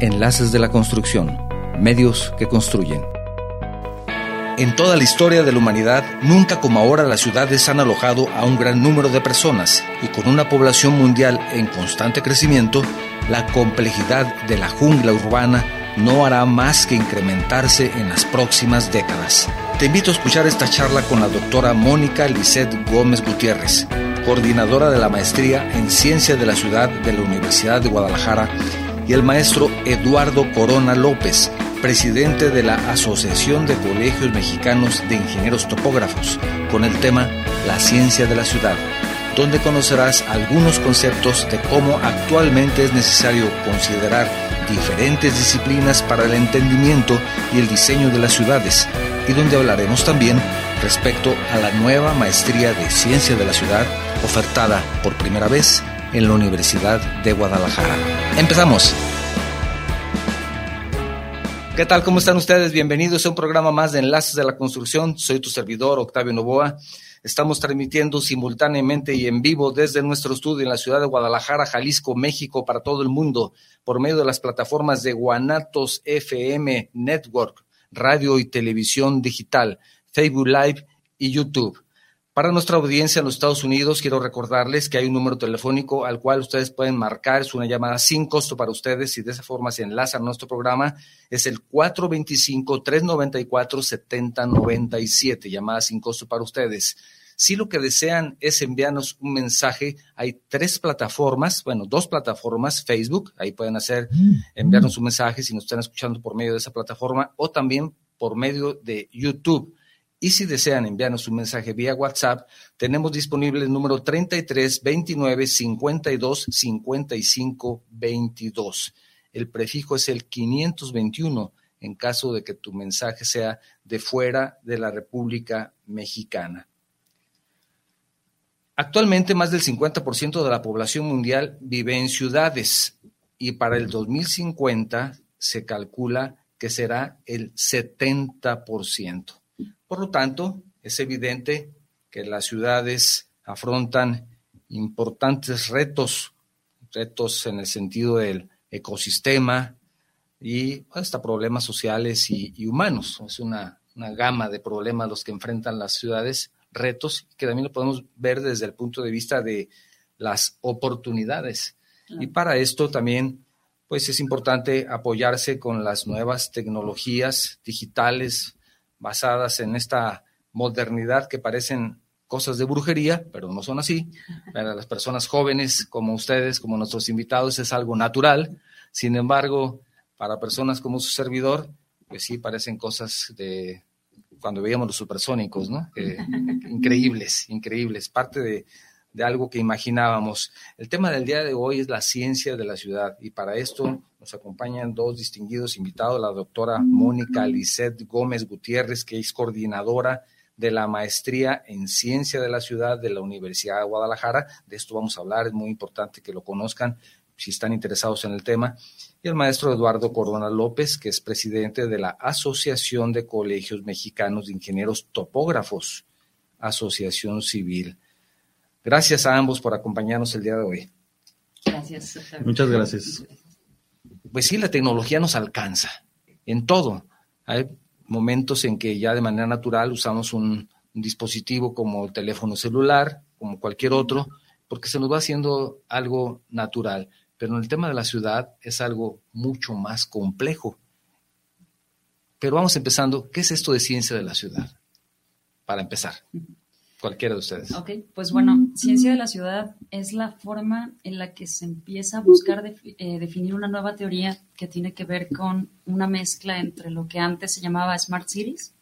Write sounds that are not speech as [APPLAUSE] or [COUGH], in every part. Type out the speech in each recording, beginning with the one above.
Enlaces de la Construcción, medios que construyen. En toda la historia de la humanidad, nunca como ahora las ciudades han alojado a un gran número de personas y con una población mundial en constante crecimiento, la complejidad de la jungla urbana no hará más que incrementarse en las próximas décadas. Te invito a escuchar esta charla con la doctora Mónica Lisset Gómez Gutiérrez, coordinadora de la maestría en Ciencia de la Ciudad de la Universidad de Guadalajara y el maestro Eduardo Corona López, presidente de la Asociación de Colegios Mexicanos de Ingenieros Topógrafos, con el tema La ciencia de la ciudad, donde conocerás algunos conceptos de cómo actualmente es necesario considerar diferentes disciplinas para el entendimiento y el diseño de las ciudades, y donde hablaremos también respecto a la nueva maestría de ciencia de la ciudad ofertada por primera vez en la Universidad de Guadalajara. Empezamos. ¿Qué tal? ¿Cómo están ustedes? Bienvenidos a un programa más de Enlaces de la Construcción. Soy tu servidor, Octavio Novoa. Estamos transmitiendo simultáneamente y en vivo desde nuestro estudio en la ciudad de Guadalajara, Jalisco, México, para todo el mundo, por medio de las plataformas de Guanatos FM Network, radio y televisión digital, Facebook Live y YouTube. Para nuestra audiencia en los Estados Unidos, quiero recordarles que hay un número telefónico al cual ustedes pueden marcar, es una llamada sin costo para ustedes y de esa forma se enlaza a nuestro programa. Es el 425-394-7097, llamada sin costo para ustedes. Si lo que desean es enviarnos un mensaje, hay tres plataformas, bueno, dos plataformas, Facebook, ahí pueden hacer, enviarnos un mensaje si nos están escuchando por medio de esa plataforma o también por medio de YouTube. Y si desean enviarnos un mensaje vía WhatsApp, tenemos disponible el número 33 29 52 55 22. El prefijo es el 521 en caso de que tu mensaje sea de fuera de la República Mexicana. Actualmente más del 50% de la población mundial vive en ciudades y para el 2050 se calcula que será el 70%. Por lo tanto, es evidente que las ciudades afrontan importantes retos, retos en el sentido del ecosistema y hasta problemas sociales y, humanos. Es una, gama de problemas los que enfrentan las ciudades, retos que también lo podemos ver desde el punto de vista de las oportunidades. Y para esto también pues es importante apoyarse con las nuevas tecnologías digitales, basadas en esta modernidad que parecen cosas de brujería, pero no son así. Para las personas jóvenes como ustedes, como nuestros invitados, es algo natural. Sin embargo, para personas como su servidor, pues sí parecen cosas de cuando veíamos los supersónicos, ¿no? [LAUGHS] increíbles, increíbles. Parte de, de algo que imaginábamos. El tema del día de hoy es la ciencia de la ciudad y para esto nos acompañan dos distinguidos invitados, la doctora Mónica Lisset Gómez Gutiérrez, que es coordinadora de la maestría en ciencia de la ciudad de la Universidad de Guadalajara. De esto vamos a hablar, es muy importante que lo conozcan si están interesados en el tema. Y el maestro Eduardo Corona López, que es presidente de la Asociación de Colegios Mexicanos de Ingenieros Topógrafos, Asociación Civil. Gracias a ambos por acompañarnos el día de hoy. Gracias. Muchas gracias. Pues sí, la tecnología nos alcanza en todo. Hay momentos en que ya de manera natural usamos un, dispositivo como el teléfono celular, como cualquier otro, porque se nos va haciendo algo natural. Pero en el tema de la ciudad es algo mucho más complejo. Pero vamos empezando. ¿Qué es esto de ciencia de la ciudad? Para empezar. Cualquiera de ustedes. Ok, pues bueno, ciencia de la ciudad es la forma en la que se empieza a buscar eh, definir una nueva teoría que tiene que ver con una mezcla entre lo que antes se llamaba Smart Cities.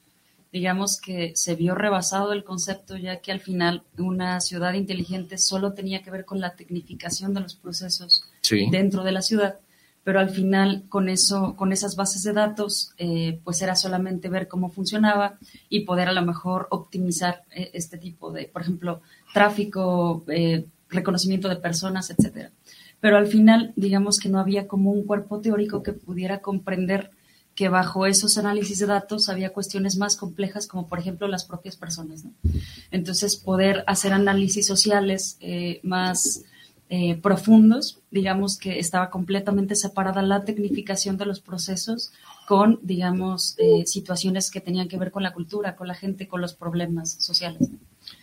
Digamos que se vio rebasado el concepto ya que al final una ciudad inteligente solo tenía que ver con la tecnificación de los procesos dentro de la ciudad pero al final con eso, con esas bases de datos, eh, pues era solamente ver cómo funcionaba y poder a lo mejor optimizar eh, este tipo de, por ejemplo, tráfico, eh, reconocimiento de personas, etcétera. Pero al final, digamos que no había como un cuerpo teórico que pudiera comprender que bajo esos análisis de datos había cuestiones más complejas, como por ejemplo las propias personas. Entonces, poder hacer análisis sociales más eh, profundos, digamos que estaba completamente separada la tecnificación de los procesos con, digamos, eh, situaciones que tenían que ver con la cultura, con la gente, con los problemas sociales.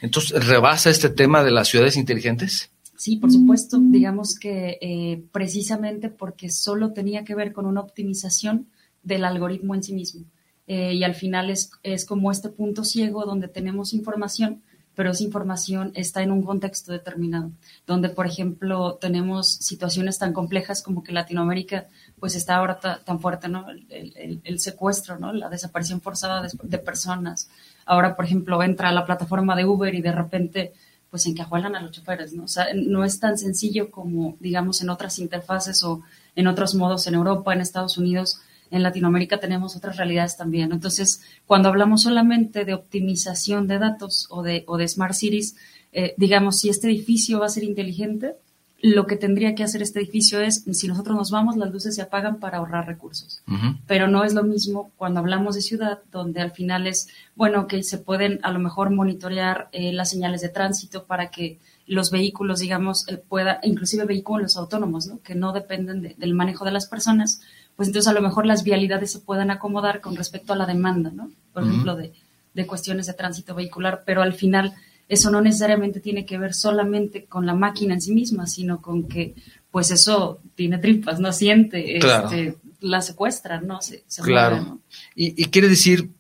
Entonces, ¿rebasa este tema de las ciudades inteligentes? Sí, por supuesto. Digamos que eh, precisamente porque solo tenía que ver con una optimización del algoritmo en sí mismo. y al final es, es como este punto ciego donde tenemos información, pero esa información está en un contexto determinado, donde, por ejemplo, tenemos situaciones tan complejas como que Latinoamérica, pues está ahora tan fuerte, ¿no? El, secuestro, ¿no? La desaparición forzada de, personas. Ahora, por ejemplo, entra a la plataforma de Uber y de repente, pues encajuelan a los choferes, ¿no? O sea, no es tan sencillo como, digamos, en otras interfaces o en otros modos en Europa, en Estados Unidos, en Latinoamérica tenemos otras realidades también. Entonces, cuando hablamos solamente de optimización de datos o de, o de smart cities, eh, digamos, si este edificio va a ser inteligente, lo que tendría que hacer este edificio es, si nosotros nos vamos, las luces se apagan para ahorrar recursos. Pero no es lo mismo cuando hablamos de ciudad, donde al final es, bueno, que se pueden a lo mejor monitorear eh, las señales de tránsito para que los vehículos, digamos, eh, pueda, inclusive vehículos autónomos, ¿no? que no dependen del manejo de las personas, pues entonces a lo mejor las vialidades se puedan acomodar con respecto a la demanda, ¿no? Por ejemplo, de, de, cuestiones de tránsito vehicular, pero al final eso no necesariamente tiene que ver solamente con la máquina en sí misma, sino con que, pues eso tiene tripas, no siente, este, la secuestra, ¿no? Se, claro. Y, y quiere decir,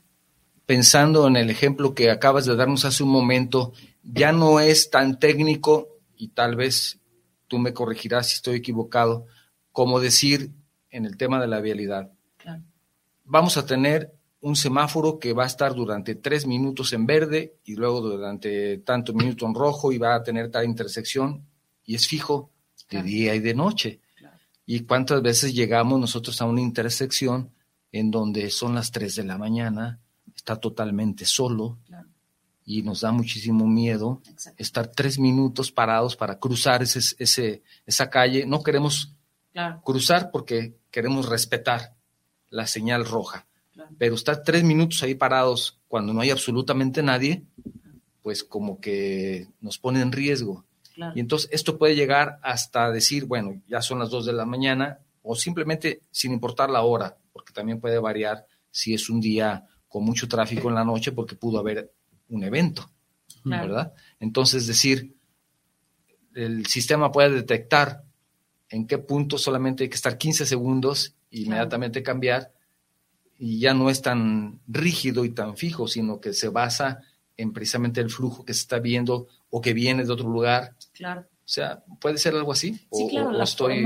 pensando en el ejemplo que acabas de darnos hace un momento, ya no es tan técnico, y tal vez tú me corregirás si estoy equivocado, como decir en el tema de la vialidad. Vamos a tener un semáforo que va a estar durante tres minutos en verde y luego durante tanto minuto en rojo y va a tener tal intersección y es fijo de día y de noche. ¿Y cuántas veces llegamos nosotros a una intersección en donde son las tres de la mañana, está totalmente solo y nos da muchísimo miedo estar tres minutos parados para cruzar ese, ese, esa calle? No queremos cruzar porque queremos respetar la señal roja. Pero estar tres minutos ahí parados cuando no hay absolutamente nadie, pues como que nos pone en riesgo. Y entonces esto puede llegar hasta decir, bueno, ya son las dos de la mañana, o simplemente sin importar la hora, porque también puede variar si es un día con mucho tráfico en la noche, porque pudo haber un evento, ¿verdad? Entonces decir, el sistema puede detectar en qué punto solamente hay que estar 15 segundos e inmediatamente cambiar y ya no es tan rígido y tan fijo, sino que se basa en precisamente el flujo que se está viendo o que viene de otro lugar. Claro. O sea, ¿puede ser algo así? Sí, o, claro, o estoy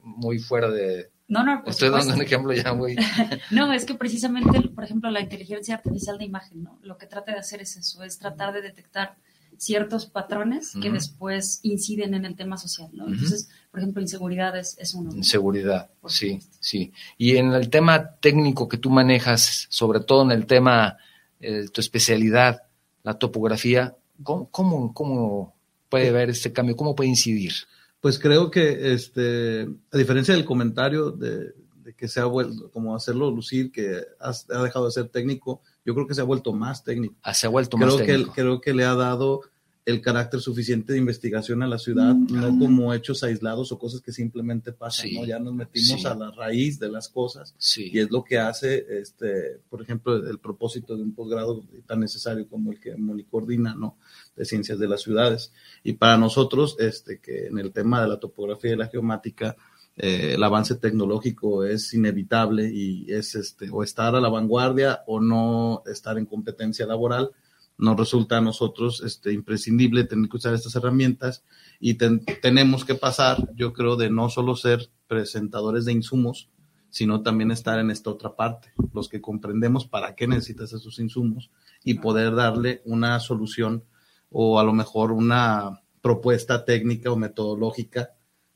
muy fuera de... No, no, Estoy dando un ejemplo ya muy... [LAUGHS] no, es que precisamente, por ejemplo, la inteligencia artificial de imagen, ¿no? Lo que trata de hacer es eso, es tratar de detectar ciertos patrones que después inciden en el tema social, ¿no? Entonces, por ejemplo, inseguridad es, uno. Inseguridad, sí, sí. Y en el tema técnico que tú manejas, sobre todo en el tema, eh, tu especialidad, la topografía, ¿cómo, cómo, puede ver este cambio? ¿Cómo puede incidir? Pues creo que, este, a diferencia del comentario de, que se ha vuelto, como hacerlo lucir, que ha dejado de ser técnico, yo creo que se ha vuelto más técnico. Ah, se ha vuelto creo más que, técnico. Creo que le ha dado el carácter suficiente de investigación a la ciudad, mm. no como hechos aislados o cosas que simplemente pasan, ¿no? Ya nos metimos a la raíz de las cosas y es lo que hace, este, por ejemplo, el propósito de un posgrado tan necesario como el que Moni coordina, ¿no? De ciencias de las ciudades. Y para nosotros, este, que en el tema de la topografía y la geomática, eh, el avance tecnológico es inevitable y es este, o estar a la vanguardia o no estar en competencia laboral. Nos resulta a nosotros este, imprescindible tener que usar estas herramientas y tenemos que pasar, yo creo, de no solo ser presentadores de insumos, sino también estar en esta otra parte, los que comprendemos para qué necesitas esos insumos y poder darle una solución o a lo mejor una propuesta técnica o metodológica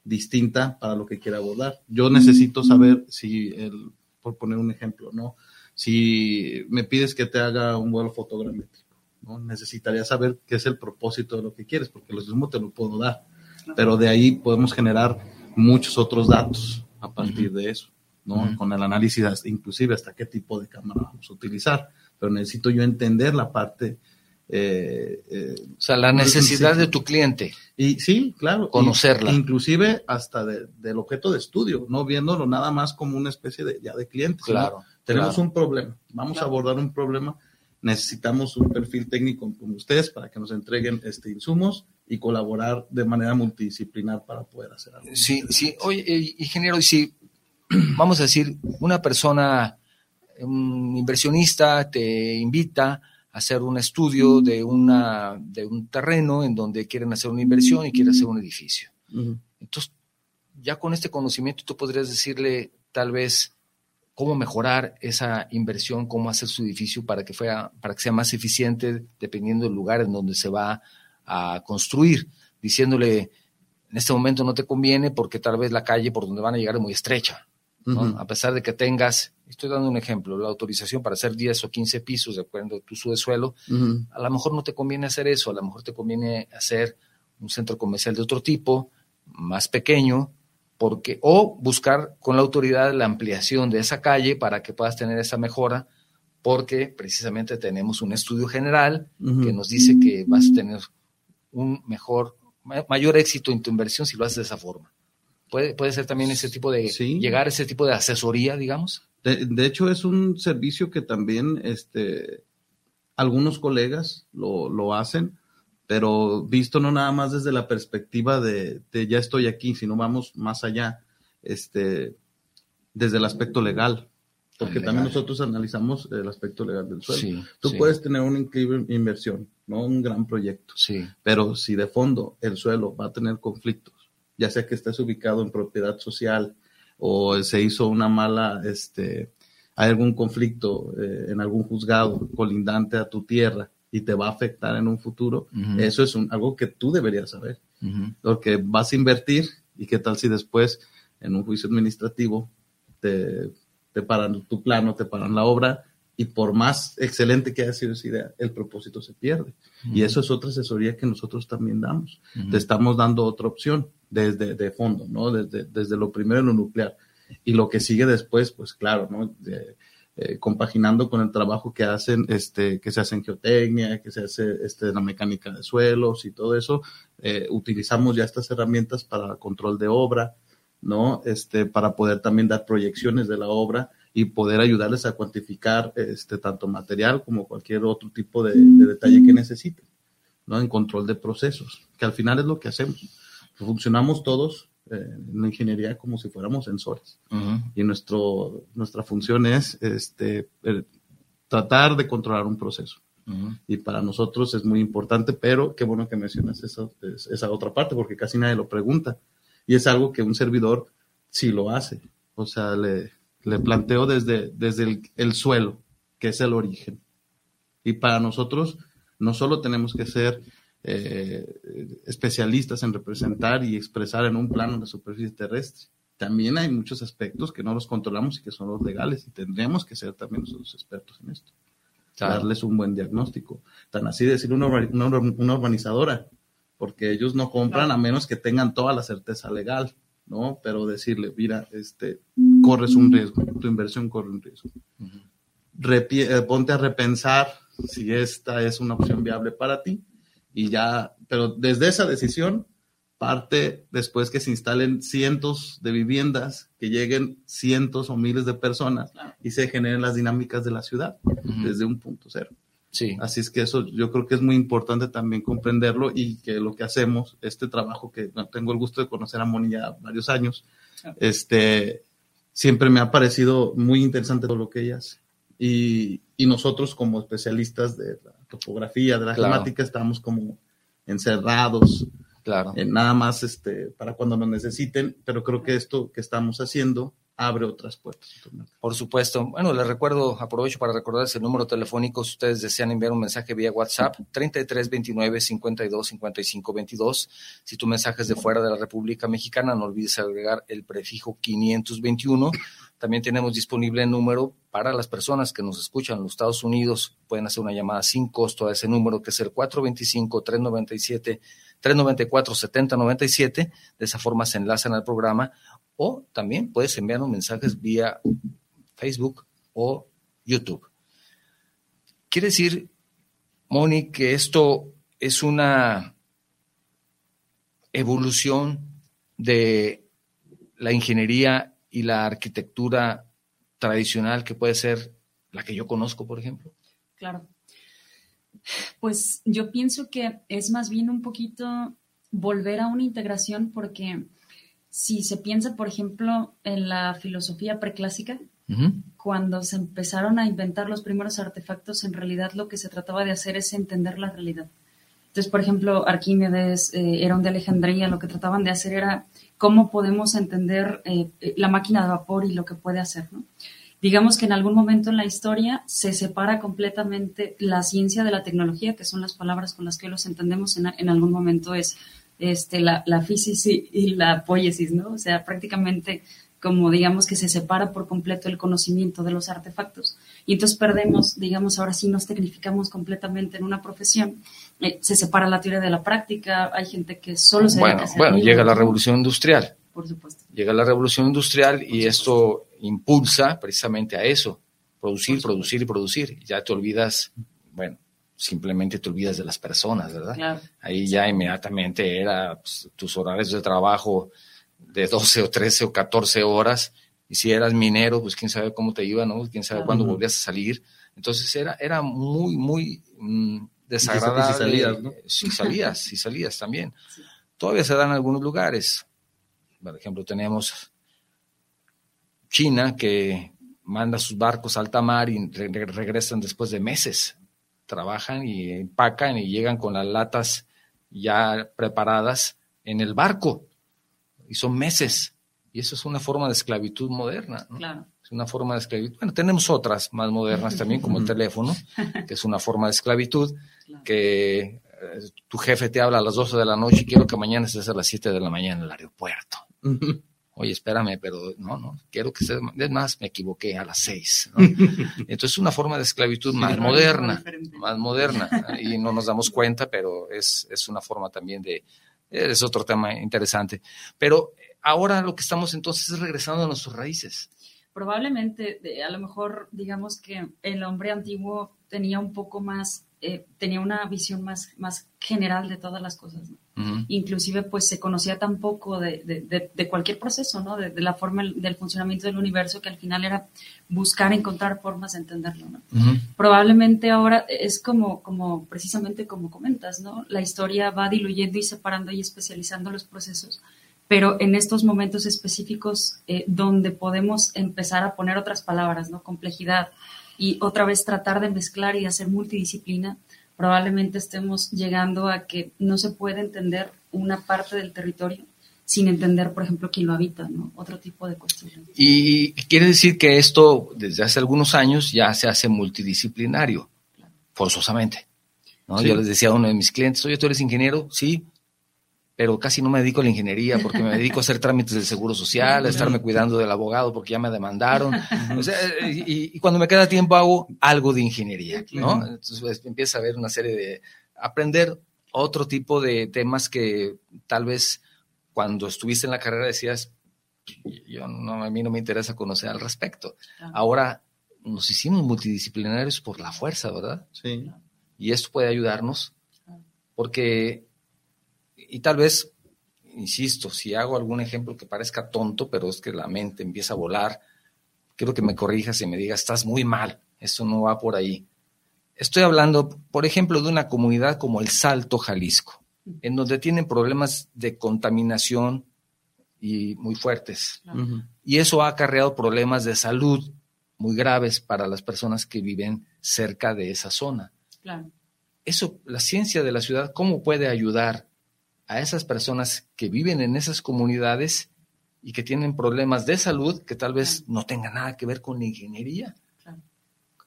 distinta para lo que quiera abordar. Yo necesito saber si, el, por poner un ejemplo, ¿no? Si me pides que te haga un vuelo fotogramétrico, ¿no? Necesitaría saber qué es el propósito de lo que quieres, porque los mismos te lo puedo dar, pero de ahí podemos generar muchos otros datos a partir de eso, ¿no? Con el análisis, inclusive hasta qué tipo de cámara vamos a utilizar, pero necesito yo entender la parte Eh, eh, o sea, la necesidad de tu cliente. Y sí, claro. Conocerla. inclusive hasta del objeto de estudio, no viéndolo nada más como una especie de, ya de cliente. Claro. Tenemos un problema, vamos a abordar un problema, necesitamos un perfil técnico como ustedes para que nos entreguen este insumos y colaborar de manera multidisciplinar para poder hacer algo. Sí, sí. Oye, eh, ingeniero, y si [CLEARS THROAT] vamos a decir, una persona, un inversionista te invita hacer un estudio de, una, de un terreno en donde quieren hacer una inversión y quieren hacer un edificio. Entonces, ya con este conocimiento tú podrías decirle tal vez cómo mejorar esa inversión, cómo hacer su edificio para que, fuera, para que sea más eficiente dependiendo del lugar en donde se va a construir, diciéndole, en este momento no te conviene porque tal vez la calle por donde van a llegar es muy estrecha. A pesar de que tengas, estoy dando un ejemplo, la autorización para hacer 10 o 15 pisos de acuerdo a tu subsuelo, a lo mejor no te conviene hacer eso, a lo mejor te conviene hacer un centro comercial de otro tipo, más pequeño, porque o buscar con la autoridad la ampliación de esa calle para que puedas tener esa mejora, porque precisamente tenemos un estudio general que nos dice que vas a tener un mejor, mayor éxito en tu inversión si lo haces de esa forma. Puede, puede ser también ese tipo de, llegar a ese tipo de asesoría, digamos. De, hecho, es un servicio que también este, algunos colegas lo, lo, hacen, pero visto no nada más desde la perspectiva de, ya estoy aquí, sino vamos más allá, este, desde el aspecto legal. Porque también nosotros analizamos el aspecto legal del suelo. Tú puedes tener una increíble inversión, no un gran proyecto. Sí. Pero si de fondo el suelo va a tener conflictos, ya sea que estés ubicado en propiedad social o se hizo una mala, este, hay algún conflicto eh, en algún juzgado colindante a tu tierra y te va a afectar en un futuro, eso es algo que tú deberías saber. Porque vas a invertir y qué tal si después en un juicio administrativo te, te paran tu plano, te paran la obra y por más excelente que haya sido esa idea, el propósito se pierde. Y eso es otra asesoría que nosotros también damos. Te estamos dando otra opción desde de fondo, ¿no? Desde, desde lo primero en lo nuclear. Y lo que sigue después, pues claro, ¿no? Eh, compaginando con el trabajo que hacen, este, que se hace en geotecnia, que se hace este, la mecánica de suelos y todo eso, eh, utilizamos ya estas herramientas para control de obra, ¿no? Este, para poder también dar proyecciones de la obra y poder ayudarles a cuantificar este, tanto material como cualquier otro tipo de, detalle que necesiten, ¿no? En control de procesos, que al final es lo que hacemos. Funcionamos todos en la ingeniería como si fuéramos sensores. Y nuestro, nuestra función es este, tratar de controlar un proceso. Y para nosotros es muy importante, pero qué bueno que mencionas esa, esa otra parte, porque casi nadie lo pregunta. Y es algo que un servidor sí lo hace. O sea, le, le planteo desde, desde el, suelo, que es el origen. Y para nosotros no solo tenemos que ser eh, especialistas en representar y expresar en un plano la superficie terrestre. También hay muchos aspectos que no los controlamos y que son los legales y tendríamos que ser también nosotros expertos en esto. Darles un buen diagnóstico. Tan así decir una, una, urbanizadora, porque ellos no compran a menos que tengan toda la certeza legal. ¿no? Pero decirle, mira, este, corres un riesgo, tu inversión corre un riesgo. Eh, ponte a repensar si esta es una opción viable para ti y ya, pero desde esa decisión parte después que se instalen cientos de viviendas, que lleguen cientos o miles de personas y se generen las dinámicas de la ciudad desde un punto cero. Sí. Así es que eso yo creo que es muy importante también comprenderlo y que lo que hacemos, este trabajo que tengo el gusto de conocer a Moni ya varios años, este, siempre me ha parecido muy interesante todo lo que ella hace. Y, y nosotros como especialistas de la topografía, de la gemática, estamos como encerrados, claro. en nada más este, para cuando nos necesiten, pero creo que esto que estamos haciendo abre otras puertas. Por supuesto. Bueno, les recuerdo, aprovecho para recordarles el número telefónico si ustedes desean enviar un mensaje vía WhatsApp, 33 29 52 55 22. Si tu mensaje es de fuera de la República Mexicana, no olvides agregar el prefijo 521. También tenemos disponible el número para las personas que nos escuchan en los Estados Unidos. Pueden hacer una llamada sin costo a ese número que es el 425 397 394 7097. De esa forma se enlazan al programa o también puedes enviarnos mensajes vía Facebook o YouTube. Quiere decir Moni, que esto es una evolución de la ingeniería y la arquitectura tradicional que puede ser la que yo conozco, por ejemplo? Claro. Pues yo pienso que es más bien un poquito volver a una integración porque si se piensa, por ejemplo, en la filosofía preclásica, cuando se empezaron a inventar los primeros artefactos, en realidad lo que se trataba de hacer es entender la realidad. Entonces, por ejemplo, Arquímedes, eh, Herón de Alejandría, lo que trataban de hacer era cómo podemos entender eh, la máquina de vapor y lo que puede hacer, ¿no? Digamos que en algún momento en la historia se separa completamente la ciencia de la tecnología, que son las palabras con las que los entendemos en, en algún momento es este, la, la física y, la poiesis, ¿no? O sea, prácticamente como digamos que se separa por completo el conocimiento de los artefactos. Y entonces perdemos, digamos, ahora sí nos tecnificamos completamente en una profesión, eh, se separa la teoría de la práctica, hay gente que solo se Bueno, bueno, llega la revolución industrial. Por supuesto. Llega la revolución industrial y esto impulsa precisamente a eso, producir, producir y producir. Ya te olvidas, bueno, simplemente te olvidas de las personas, ¿verdad? Ahí ya inmediatamente era pues, tus horarios de trabajo de 12 o 13 o 14 horas, y si eras minero, pues quién sabe cómo te iba, ¿no? Quién sabe cuándo volvías a salir. Entonces era, era muy, muy mm, desagradable. Si salías, ¿no? Si salías, si salías también. [LAUGHS] Todavía se dan en algunos lugares. Por ejemplo, tenemos China que manda sus barcos a alta mar y regresan después de meses trabajan y empacan y llegan con las latas ya preparadas en el barco. Y son meses. Y eso es una forma de esclavitud moderna. Es una forma de esclavitud. Bueno, tenemos otras más modernas también, como el teléfono, que es una forma de esclavitud, que eh, tu jefe te habla a las 12 de la noche y quiero que mañana estés a las 7 de la mañana en el aeropuerto oye, espérame, pero no, no, quiero que sea, es más, me equivoqué a las seis. Entonces es una forma de esclavitud más moderna, más moderna, y no nos damos cuenta, pero es, es una forma también de, es otro tema interesante. Pero ahora lo que estamos entonces es regresando a nuestras raíces. Probablemente, a lo mejor, digamos que el hombre antiguo tenía un poco más, eh, tenía una visión más, más general de todas las cosas. Inclusive, pues se conocía tan poco de, de, cualquier proceso, ¿no? De, la forma del funcionamiento del universo que al final era buscar encontrar formas de entenderlo, ¿no? Probablemente ahora es como, como, precisamente como comentas, ¿no? La historia va diluyendo y separando y especializando los procesos pero en estos momentos específicos eh, donde podemos empezar a poner otras palabras, ¿no? Complejidad y otra vez tratar de mezclar y hacer multidisciplina, probablemente estemos llegando a que no se puede entender una parte del territorio sin entender, por ejemplo, quién lo habita, ¿no? Otro tipo de cuestiones. Y quiere decir que esto, desde hace algunos años, ya se hace multidisciplinario, forzosamente. ¿no? Yo les decía a uno de mis clientes, oye, tú eres ingeniero, sí, pero casi no me dedico a la ingeniería porque me dedico a hacer trámites del seguro social, a estarme cuidando del abogado porque ya me demandaron. y, cuando me queda tiempo hago algo de ingeniería, ¿no? Entonces pues, empieza a ver una serie de aprender otro tipo de temas que tal vez cuando estuviste en la carrera decías, yo no, a mí no me interesa conocer al respecto. Ahora nos hicimos multidisciplinarios por la fuerza, ¿verdad? Sí. Y esto puede ayudarnos porque y tal vez, insisto, si hago algún ejemplo que parezca tonto, pero es que la mente empieza a volar, quiero que me corrijas y me digas, estás muy mal, eso no va por ahí. Estoy hablando, por ejemplo, de una comunidad como el Salto Jalisco, en donde tienen problemas de contaminación y muy fuertes. Y eso ha acarreado problemas de salud muy graves para las personas que viven cerca de esa zona. Claro. Eso, la ciencia de la ciudad, ¿cómo puede ayudar a esas personas que viven en esas comunidades y que tienen problemas de salud que tal vez no tengan nada que ver con la ingeniería.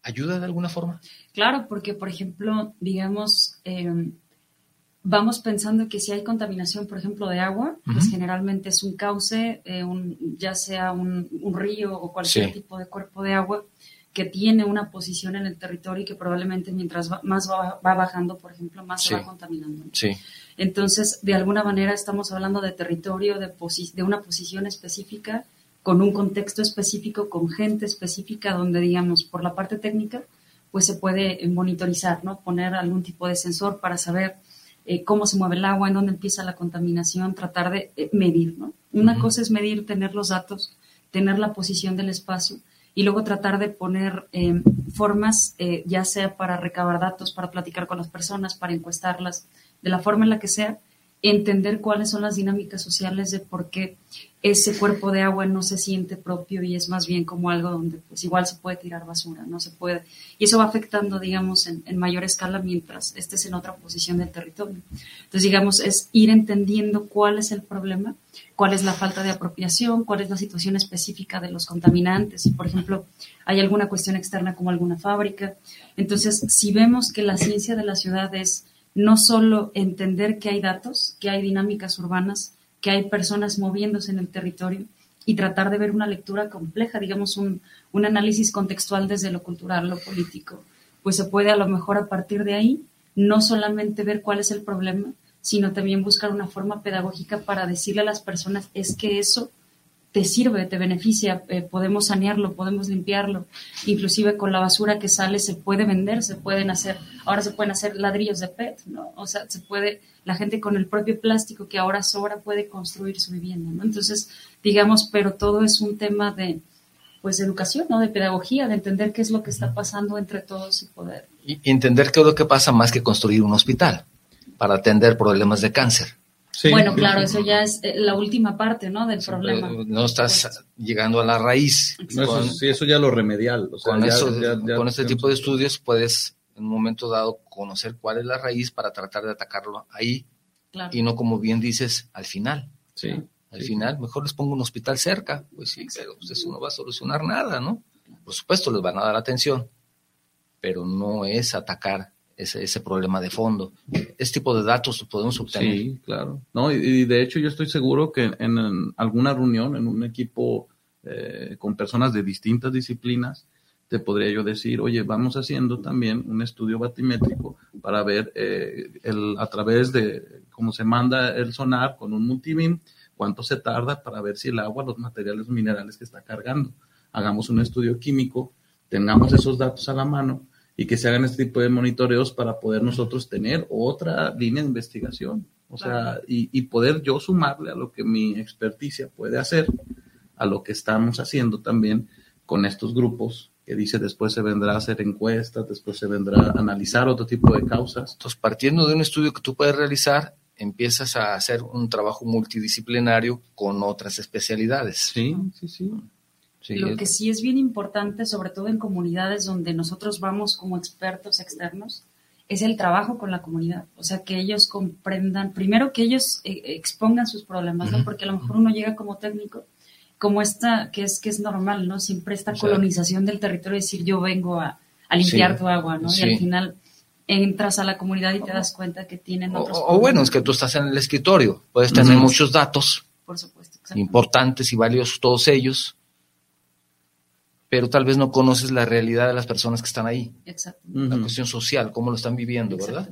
¿Ayuda de alguna forma? Claro, porque, por ejemplo, digamos, em, vamos pensando que si hay contaminación, por ejemplo, de agua, pues generalmente es un cauce, eh, un, ya sea un, río o cualquier tipo de cuerpo de agua, que tiene una posición en el territorio y que probablemente mientras más va, bajando, por ejemplo, más se va contaminando. Sí. Entonces, de alguna manera estamos hablando de territorio, de, de una posición específica, con un contexto específico, con gente específica, donde, digamos, por la parte técnica, pues se puede monitorizar, ¿no? Poner algún tipo de sensor para saber eh, cómo se mueve el agua, en dónde empieza la contaminación, tratar de eh, medir, ¿no? Una cosa es medir, tener los datos, tener la posición del espacio y luego tratar de poner em, formas, eh, ya sea para recabar datos, para platicar con las personas, para encuestarlas, de la forma en la que sea, entender cuáles son las dinámicas sociales de por qué ese cuerpo de agua no se siente propio y es más bien como algo donde pues igual se puede tirar basura, no se puede. Y eso va afectando, digamos, en, mayor escala mientras estés en otra posición del territorio. Entonces, digamos, es ir entendiendo cuál es el problema, cuál es la falta de apropiación, cuál es la situación específica de los contaminantes. Si, por ejemplo, hay alguna cuestión externa como alguna fábrica. Entonces, si vemos que la ciencia de la ciudad es no solo entender que hay datos, que hay dinámicas urbanas, que hay personas moviéndose en el territorio y tratar de ver una lectura compleja, digamos, un, un análisis contextual desde lo cultural, lo político, pues se puede a lo mejor a partir de ahí no solamente ver cuál es el problema, sino también buscar una forma pedagógica para decirle a las personas es que eso te sirve, te beneficia, eh, podemos sanearlo, podemos limpiarlo, inclusive con la basura que sale se puede vender, se pueden hacer, ahora se pueden hacer ladrillos de PET, ¿no? O sea, se puede, la gente con el propio plástico que ahora sobra puede construir su vivienda, ¿no? Entonces, digamos, pero todo es un tema de, pues, educación, ¿no? De pedagogía, de entender qué es lo que está pasando entre todos y poder. Y entender qué es lo que pasa más que construir un hospital para atender problemas de cáncer bueno, claro, eso ya es eh, la última parte, ¿no? Del problema. No estás pues, llegando a la raíz. eso, sí, eso ya lo remedial. con, con este tipo de estudios puedes, en un momento dado, conocer cuál es la raíz para tratar de atacarlo ahí. Y no, como bien dices, al final. Sí. Al final, mejor les pongo un hospital cerca. Pues sí, pero pues, eso no va a solucionar nada, ¿no? Por supuesto, les van a dar atención, pero no es atacar ese, ese problema de fondo. Este tipo de datos podemos obtener. Sí, claro. No, y, de hecho yo estoy seguro que en, alguna reunión, en un equipo eh, con personas de distintas disciplinas, te podría yo decir, oye, vamos haciendo también un estudio batimétrico para ver eh, el, a través de cómo se manda el sonar con un multibeam, cuánto se tarda para ver si el agua, los materiales minerales que está cargando. Hagamos un estudio químico, tengamos esos datos a la mano y que se hagan este tipo de monitoreos para poder nosotros tener otra línea de investigación. O sea, y, poder yo sumarle a lo que mi experticia puede hacer, a lo que estamos haciendo también con estos grupos, que dice después se vendrá a hacer encuestas, después se vendrá a analizar otro tipo de causas. Entonces, partiendo de un estudio que tú puedes realizar, empiezas a hacer un trabajo multidisciplinario con otras especialidades. Sí, sí, sí. Lo que sí es bien importante, sobre todo en comunidades donde nosotros vamos como expertos externos, es el trabajo con la comunidad. O sea, que ellos comprendan, primero que ellos eh, expongan sus problemas, ¿no? Porque a lo mejor uno llega como técnico, como esta, que es, que es normal, ¿no? Siempre esta colonización del territorio, decir yo vengo a, limpiar tu agua, ¿no? Y al final entras a la comunidad y te das cuenta que tienen otros. O, o bueno, es que tú estás en el escritorio, puedes tener muchos datos. Por supuesto. Importantes y valiosos todos ellos pero tal vez no conoces la realidad de las personas que están ahí. Exacto. La cuestión social, cómo lo están viviendo, ¿verdad?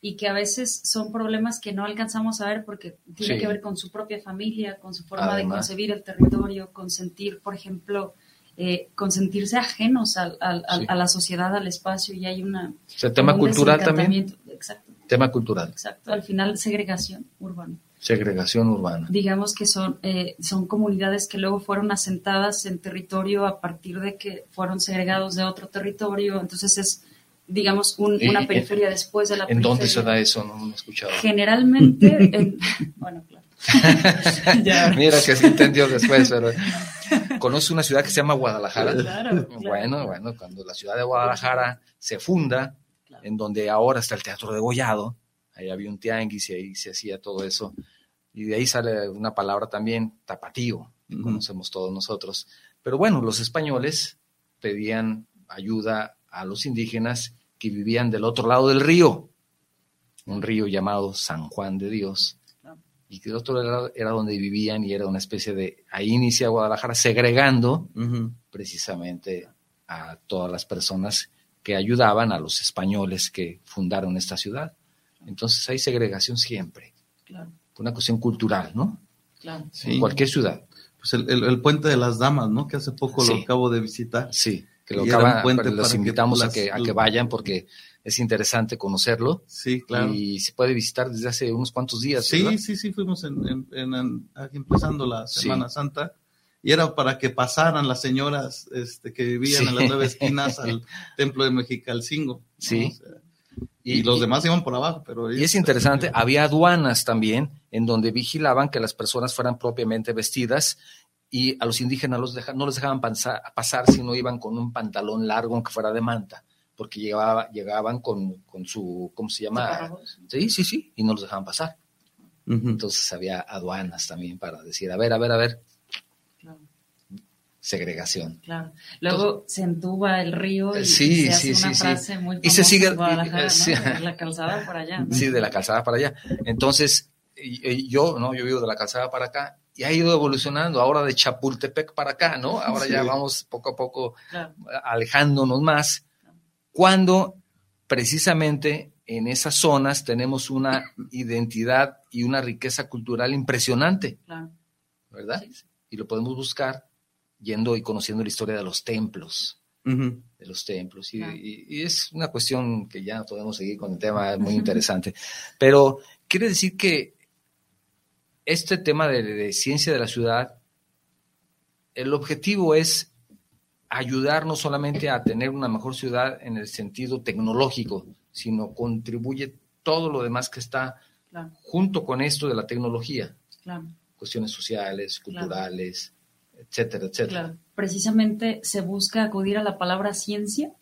Y que a veces son problemas que no alcanzamos a ver porque tiene que ver con su propia familia, con su forma de concebir el territorio, con sentir, por ejemplo, eh, con sentirse ajenos a, la sociedad, al espacio, y hay una... O sea, tema cultural también. Exacto. Tema cultural. Exacto, al final segregación urbana. Segregación urbana. Digamos que son, eh, son comunidades que luego fueron asentadas en territorio a partir de que fueron segregados de otro territorio. Entonces es, digamos, una periferia después de la ¿En dónde se da eso? No, lo he escuchado. Generalmente, [LAUGHS] en, [LAUGHS] bueno, claro. [LAUGHS] Mira que sí entendió después, pero conoce una ciudad que se llama Guadalajara. Claro, Bueno, bueno, cuando la ciudad de Guadalajara se funda, en donde ahora está el Teatro de Gollado, ahí había un tianguis y ahí se hacía todo eso. Y de ahí sale una palabra también, tapatío, que conocemos todos nosotros. Pero bueno, los españoles pedían ayuda a los indígenas que vivían del otro lado del río, un río llamado San Juan de Dios, y que del otro lado era donde vivían y era una especie de, ahí inicia Guadalajara, segregando precisamente a todas las personas que ayudaban a los españoles que fundaron esta ciudad. Entonces hay segregación siempre. Claro. Una cuestión cultural, ¿no? Claro. En cualquier ciudad. Pues el, puente de las damas, ¿no? Que hace poco lo acabo de visitar. Sí. que lo los invitamos a, que, a que vayan porque es interesante conocerlo. Sí, claro. Y se puede visitar desde hace unos cuantos días. Sí, sí, sí, fuimos en, empezando la Semana Santa y era para que pasaran las señoras este, que vivían en las nueve esquinas [LAUGHS] al templo de Mexicalcingo. Sí. y, los demás iban por abajo, pero... Y es interesante, había aduanas también en donde vigilaban que las personas fueran propiamente vestidas y a los indígenas los no les dejaban pasar, pasar si no iban con un pantalón largo aunque fuera de manta, porque llegaba, llegaban con, su, ¿cómo se llama? Sí, sí, sí, y no los dejaban pasar. Entonces había aduanas también para decir, a ver, a ver, a ver. Segregación. Claro. Luego se entuba el río y, se hace una frase muy y se sigue de la calzada para allá. Sí, de la calzada para allá. Entonces, yo, ¿no? Yo vivo de la calzada para acá y ha ido evolucionando ahora de Chapultepec para acá, ¿no? Ahora ya vamos poco a poco alejándonos más, cuando precisamente en esas zonas tenemos una identidad y una riqueza cultural impresionante, ¿verdad? Y lo podemos buscar yendo y conociendo la historia de los templos, de los templos. Y, es una cuestión que ya podemos seguir con el tema, es muy interesante. Pero quiere decir que este tema de, ciencia de la ciudad, el objetivo es ayudar no solamente a tener una mejor ciudad en el sentido tecnológico, sino contribuye todo lo demás que está junto con esto de la tecnología. Cuestiones sociales, culturales, etcétera, etcétera. Precisamente se busca acudir a la palabra ciencia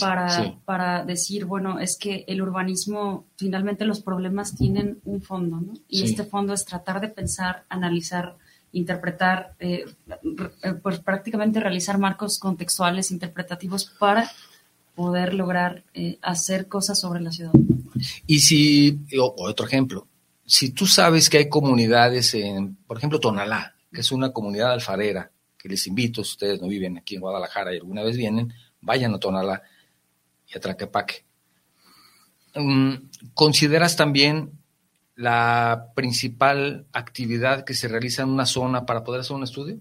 para, para decir, bueno, es que el urbanismo, finalmente los problemas tienen un fondo, ¿no? Y este fondo es tratar de pensar, analizar, interpretar, eh, eh, pues prácticamente realizar marcos contextuales, interpretativos para poder lograr eh, hacer cosas sobre la ciudad. Y si, otro ejemplo, si tú sabes que hay comunidades en, por ejemplo, Tonalá, que es una comunidad alfarera, que les invito, si ustedes no viven aquí en Guadalajara y alguna vez vienen, vayan a Tonalá y a Traquepaque. Mm, ¿Consideras también la principal actividad que se realiza en una zona para poder hacer un estudio?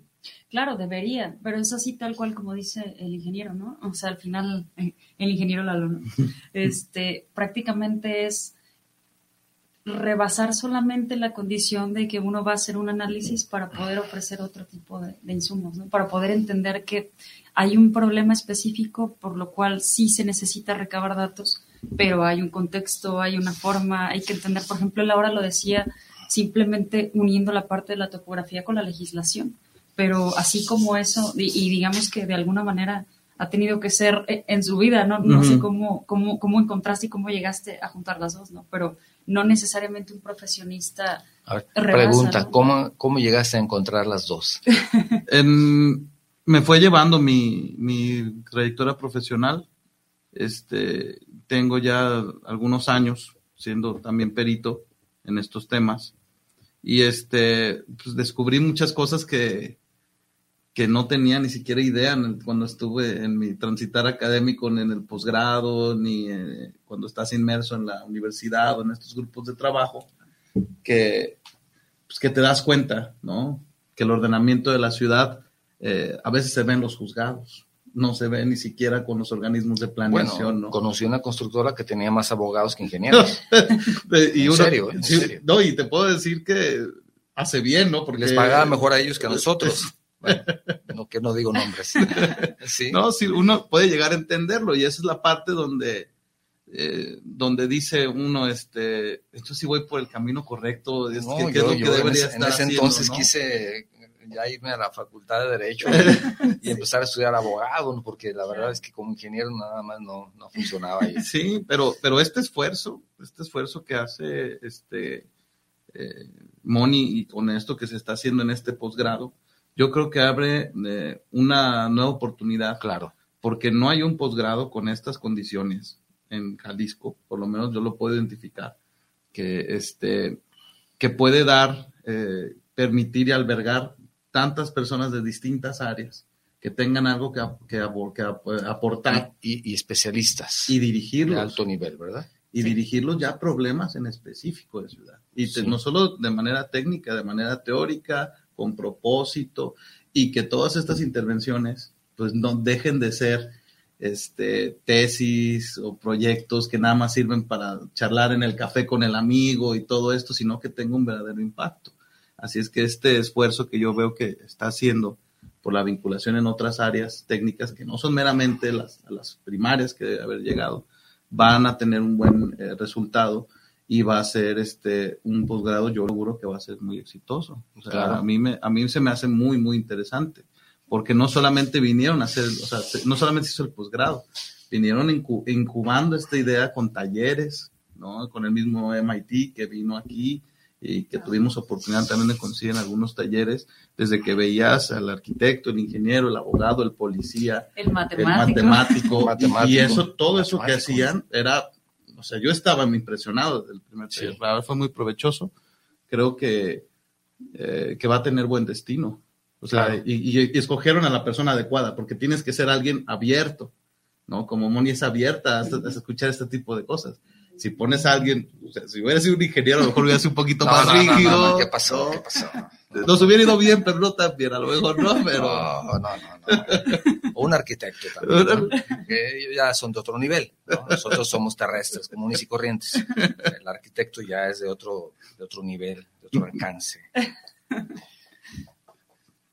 Claro, debería, pero es así tal cual como dice el ingeniero, ¿no? O sea, al final, eh, el ingeniero Lalo, [LAUGHS] Este, prácticamente es rebasar solamente la condición de que uno va a hacer un análisis para poder ofrecer otro tipo de, insumos, ¿no? Para poder entender que hay un problema específico por lo cual sí se necesita recabar datos, pero hay un contexto, hay una forma, hay que entender, por ejemplo, Laura lo decía, simplemente uniendo la parte de la topografía con la legislación, pero así como eso, y, digamos que de alguna manera ha tenido que ser eh, en su vida, no, no sé cómo, cómo, cómo encontraste y cómo llegaste a juntar las dos, ¿no? Pero no necesariamente un profesionista. pregunta, ¿cómo, ¿cómo llegaste a encontrar las dos? [LAUGHS] me fue llevando mi, mi trayectoria profesional. Este, tengo ya algunos años siendo también perito en estos temas y este, pues descubrí muchas cosas que, que no tenía ni siquiera idea cuando estuve en mi transitar académico, ni en el posgrado, ni eh, cuando estás inmerso en la universidad o en estos grupos de trabajo, que, pues, que te das cuenta, ¿no? Que el ordenamiento de la ciudad eh, a veces se ve en los juzgados, no se ve ni siquiera con los organismos de planeación. ¿no? Conocí una constructora que tenía más abogados que [LAUGHS] ingenieros. y ¿En, serio, No, y te puedo decir que hace bien, ¿no? Porque les pagaba mejor a ellos que a nosotros. No que no digo nombres. [LAUGHS] No, sí, uno puede llegar a entenderlo y esa es la parte donde, eh, donde dice uno, este, esto sí voy por el camino correcto, es que, es lo que debería en, estar en ese entonces quise ya irme a la facultad de Derecho y, [LAUGHS] empezar a estudiar abogado, porque la verdad es que como ingeniero nada más no, no funcionaba ahí. Sí, pero, pero este esfuerzo, este esfuerzo que hace este eh, Moni y con esto que se está haciendo en este posgrado, yo creo que abre eh, una nueva oportunidad. Claro. Porque no hay un posgrado con estas condiciones en Jalisco, por lo menos yo lo puedo identificar, que, este, que puede dar, eh, permitir y albergar tantas personas de distintas áreas que tengan algo que, que, aportar. Y, especialistas. Y dirigirlos. De alto nivel, ¿verdad? Y dirigirlos ya a problemas en específico de ciudad. Y no solo de manera técnica, de manera teórica, con propósito y que todas estas intervenciones pues no dejen de ser este, tesis o proyectos que nada más sirven para charlar en el café con el amigo y todo esto, sino que tenga un verdadero impacto. Así es que este esfuerzo que yo veo que está haciendo por la vinculación en otras áreas técnicas que no son meramente las, las primarias que debe haber llegado, van a tener un buen eh, resultado y va a ser este un posgrado, yo seguro que va a ser muy exitoso. O sea, a, mí me, a mí se me hace muy, muy interesante porque no solamente vinieron a hacer, o sea, no solamente se hizo el posgrado, vinieron incubando esta idea con talleres, ¿no? Con el mismo MIT que vino aquí y que tuvimos oportunidad también de conseguir en algunos talleres, desde que veías al arquitecto, el ingeniero, el abogado, el policía, el matemático, [LAUGHS] Y, eso, todo eso que hacían era, o sea, yo estaba impresionado desde el primer taller, fue muy provechoso, creo que, eh, que va a tener buen destino. O sea, y, escogieron a la persona adecuada, porque tienes que ser alguien abierto, ¿no? Como Moni es abierta a, escuchar este tipo de cosas. Si pones a alguien, o sea, si hubiera sido un ingeniero, a lo mejor hubiera sido un poquito [LAUGHS] más rígido. ¿Qué pasó? ¿Qué pasó? [LAUGHS] Nos hubiera ido bien, pero no tan bien, a lo mejor no, [LAUGHS] pero. No, no, no. O un arquitecto también. Que ya son de otro nivel. Nosotros somos terrestres, comunes y corrientes. El arquitecto ya es de otro, de otro nivel, de otro alcance.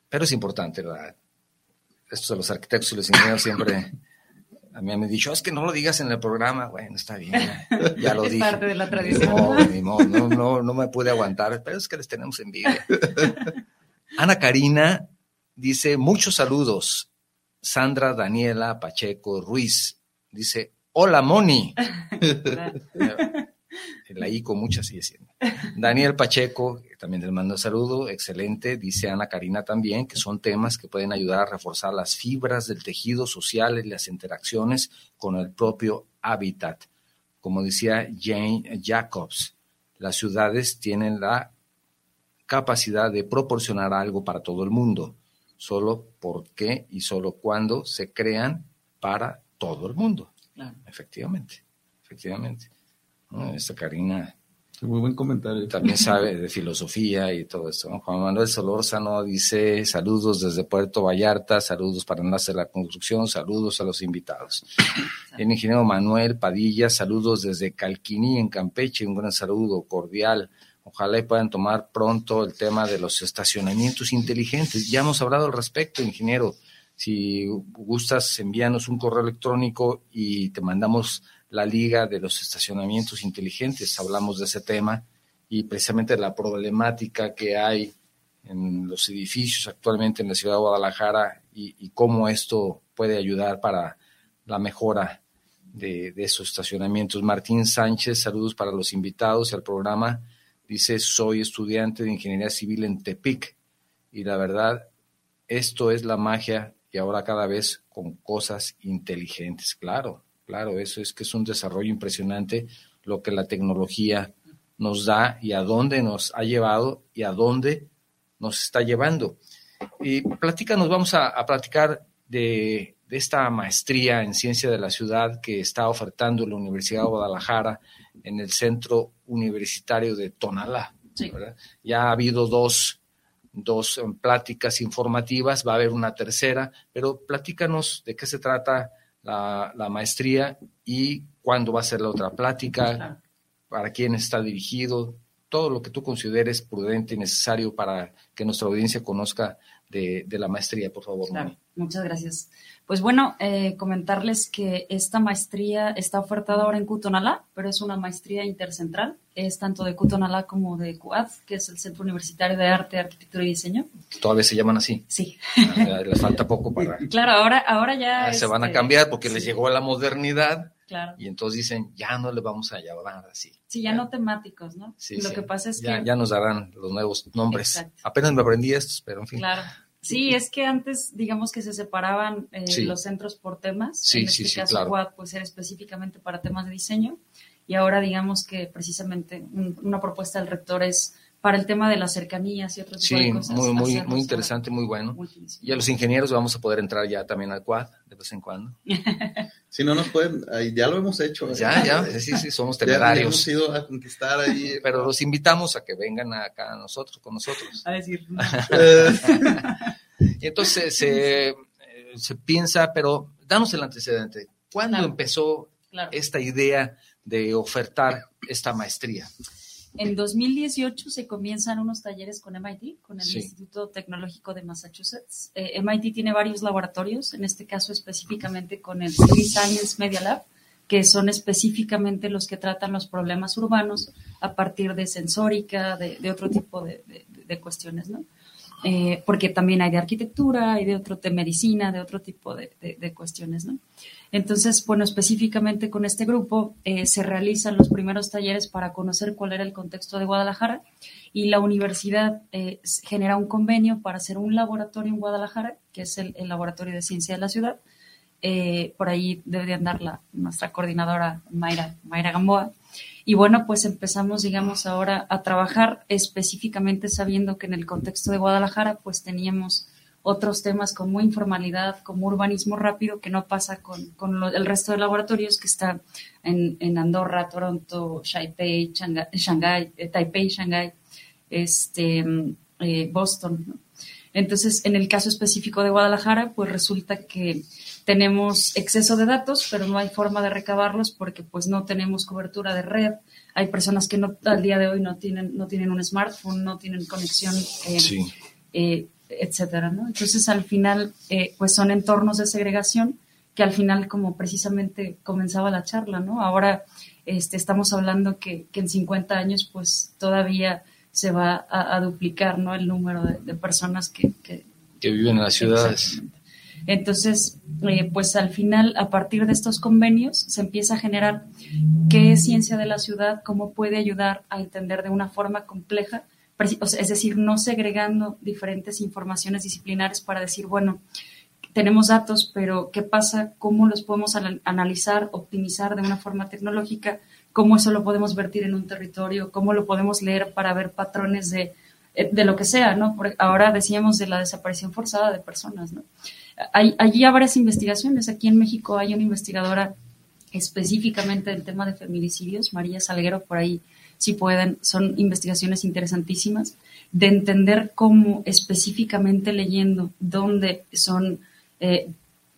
Pero es importante, ¿verdad? Esto de los arquitectos y los ingenieros siempre a mí me han dicho, es que no lo digas en el programa. Bueno, está bien, [LAUGHS] ya, lo es dije. parte de la tradición. No, no, no, no me pude aguantar, pero es que les tenemos envidia. [LAUGHS] Ana Karina dice, muchos saludos. Sandra Daniela Pacheco Ruiz dice, hola Moni. [LAUGHS] La I con muchas sigue siendo. Daniel Pacheco, también les mando un saludo, excelente. Dice Ana Karina también que son temas que pueden ayudar a reforzar las fibras del tejido social y las interacciones con el propio hábitat. Como decía Jane Jacobs, las ciudades tienen la capacidad de proporcionar algo para todo el mundo, solo porque y solo cuando se crean para todo el mundo. Efectivamente, efectivamente. Esta Karina. Muy buen comentario. También [LAUGHS] sabe de filosofía y todo esto. Juan Manuel Solórzano dice saludos desde Puerto Vallarta, saludos para Enlace de la Construcción, saludos a los invitados. El ingeniero Manuel Padilla, saludos desde Calquiní en Campeche, un gran saludo cordial. Ojalá puedan tomar pronto el tema de los estacionamientos inteligentes. Ya hemos hablado al respecto, ingeniero. Si gustas, envíanos un correo electrónico y te mandamos la liga de los estacionamientos inteligentes. Hablamos de ese tema y precisamente la problemática que hay en los edificios actualmente en la ciudad de Guadalajara y, cómo esto puede ayudar para la mejora de, esos estacionamientos. Martín Sánchez, saludos para los invitados al programa. Dice, soy estudiante de Ingeniería Civil en Tepic y la verdad, esto es la magia y ahora cada vez con cosas inteligentes. Claro, Claro, eso es que es un desarrollo impresionante lo que la tecnología nos da y a dónde nos ha llevado y a dónde nos está llevando. Y platícanos, vamos a, platicar de, esta maestría en ciencia de la ciudad que está ofertando la Universidad de Guadalajara en el Centro Universitario de Tonalá. Ya ha habido dos, dos pláticas informativas, va a haber una tercera, pero platícanos de qué se trata la, maestría y cuándo va a ser la otra plática, para quién está dirigido, todo lo que tú consideres prudente y necesario para que nuestra audiencia conozca de, la maestría, por favor. Muchas gracias. Pues bueno, eh, comentarles que esta maestría está ofertada ahora en Cutonalá, pero es una maestría intercentral. Es tanto de Cutonalá como de CUAD, que es el Centro Universitario de Arte, Arquitectura y Diseño. ¿Todavía se llaman así? Sí. Ah, les falta poco para... [LAUGHS] Claro, ahora, ahora ya... se van a este, cambiar porque les llegó la modernidad. Claro. Y entonces dicen, ya no le vamos a llamar así. Sí, ya, no temáticos, ¿no? Sí, Lo que pasa es que... Ya nos darán los nuevos nombres. Apenas me aprendí estos, pero en fin. Claro. Sí, es que antes, digamos que se separaban eh, los centros por temas. Sí, en este caso, claro. pues era específicamente para temas de diseño. Y ahora, digamos que precisamente una propuesta del rector es para el tema de las cercanías y otros sí, cosas. muy, muy, muy interesante, muy bueno. Y a los ingenieros vamos a poder entrar ya también al quad de vez en cuando. [LAUGHS] si no nos pueden, ya lo hemos hecho. ¿eh? Ya, ya, sí, sí, somos temerarios. hemos ido a conquistar ahí. [LAUGHS] Pero los invitamos a que vengan acá a nosotros, con nosotros. A decir. [LAUGHS] y entonces se, se piensa, pero danos el antecedente. ¿Cuándo empezó esta idea de ofertar esta maestría? En 2018 se comienzan unos talleres con MIT, con el Instituto Tecnológico de Massachusetts. Eh, MIT tiene varios laboratorios, en este caso específicamente con el City Science Media Lab, que son específicamente los que tratan los problemas urbanos a partir de sensórica, de, otro tipo de, de cuestiones, ¿no? Eh, porque también hay de arquitectura, hay de otro de medicina, de otro tipo de, cuestiones, ¿no? Entonces, bueno, específicamente con este grupo eh, se realizan los primeros talleres para conocer cuál era el contexto de Guadalajara y la universidad eh, genera un convenio para hacer un laboratorio en Guadalajara, que es el, Laboratorio de Ciencia de la Ciudad. por ahí debe de andar la, nuestra coordinadora Mayra, Mayra Gamboa. Y bueno, pues empezamos, digamos, ahora a trabajar específicamente sabiendo que en el contexto de Guadalajara, pues teníamos otros temas como informalidad, como urbanismo rápido, que no pasa con, el resto de laboratorios que está en, Andorra, Toronto, Taipei, Shanghai, eh, Taipei, Shanghai, este, eh, Boston. Entonces, en el caso específico de Guadalajara, pues resulta que tenemos exceso de datos, pero no hay forma de recabarlos porque pues no tenemos cobertura de red. Hay personas que no, al día de hoy no tienen, no tienen un smartphone, no tienen conexión, eh, eh, etcétera, ¿no? Entonces, al final, eh, pues son entornos de segregación que al final, como precisamente comenzaba la charla, ¿no? Ahora este, estamos hablando que, en 50 años, pues todavía se va a, duplicar, ¿no? El número de, personas que, que, viven en las ciudades. Entonces, eh, pues al final, a partir de estos convenios, se empieza a generar qué es ciencia de la ciudad, cómo puede ayudar a entender de una forma compleja, es decir, no segregando diferentes informaciones disciplinares para decir, bueno, tenemos datos, pero ¿qué pasa? ¿Cómo los podemos analizar, optimizar de una forma tecnológica? ¿Cómo eso lo podemos vertir en un territorio? ¿Cómo lo podemos leer para ver patrones de, eh, de lo que sea, ¿no? ahora decíamos de la desaparición forzada de personas, ¿no? Hay, hay ya varias investigaciones. Aquí en México hay una investigadora específicamente del tema de feminicidios, María Salguero, por ahí si pueden, son investigaciones interesantísimas de entender cómo específicamente leyendo dónde son, eh,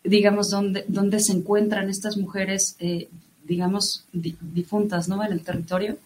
digamos, dónde, dónde se encuentran estas mujeres, eh, digamos, difuntas, ¿no? En el territorio,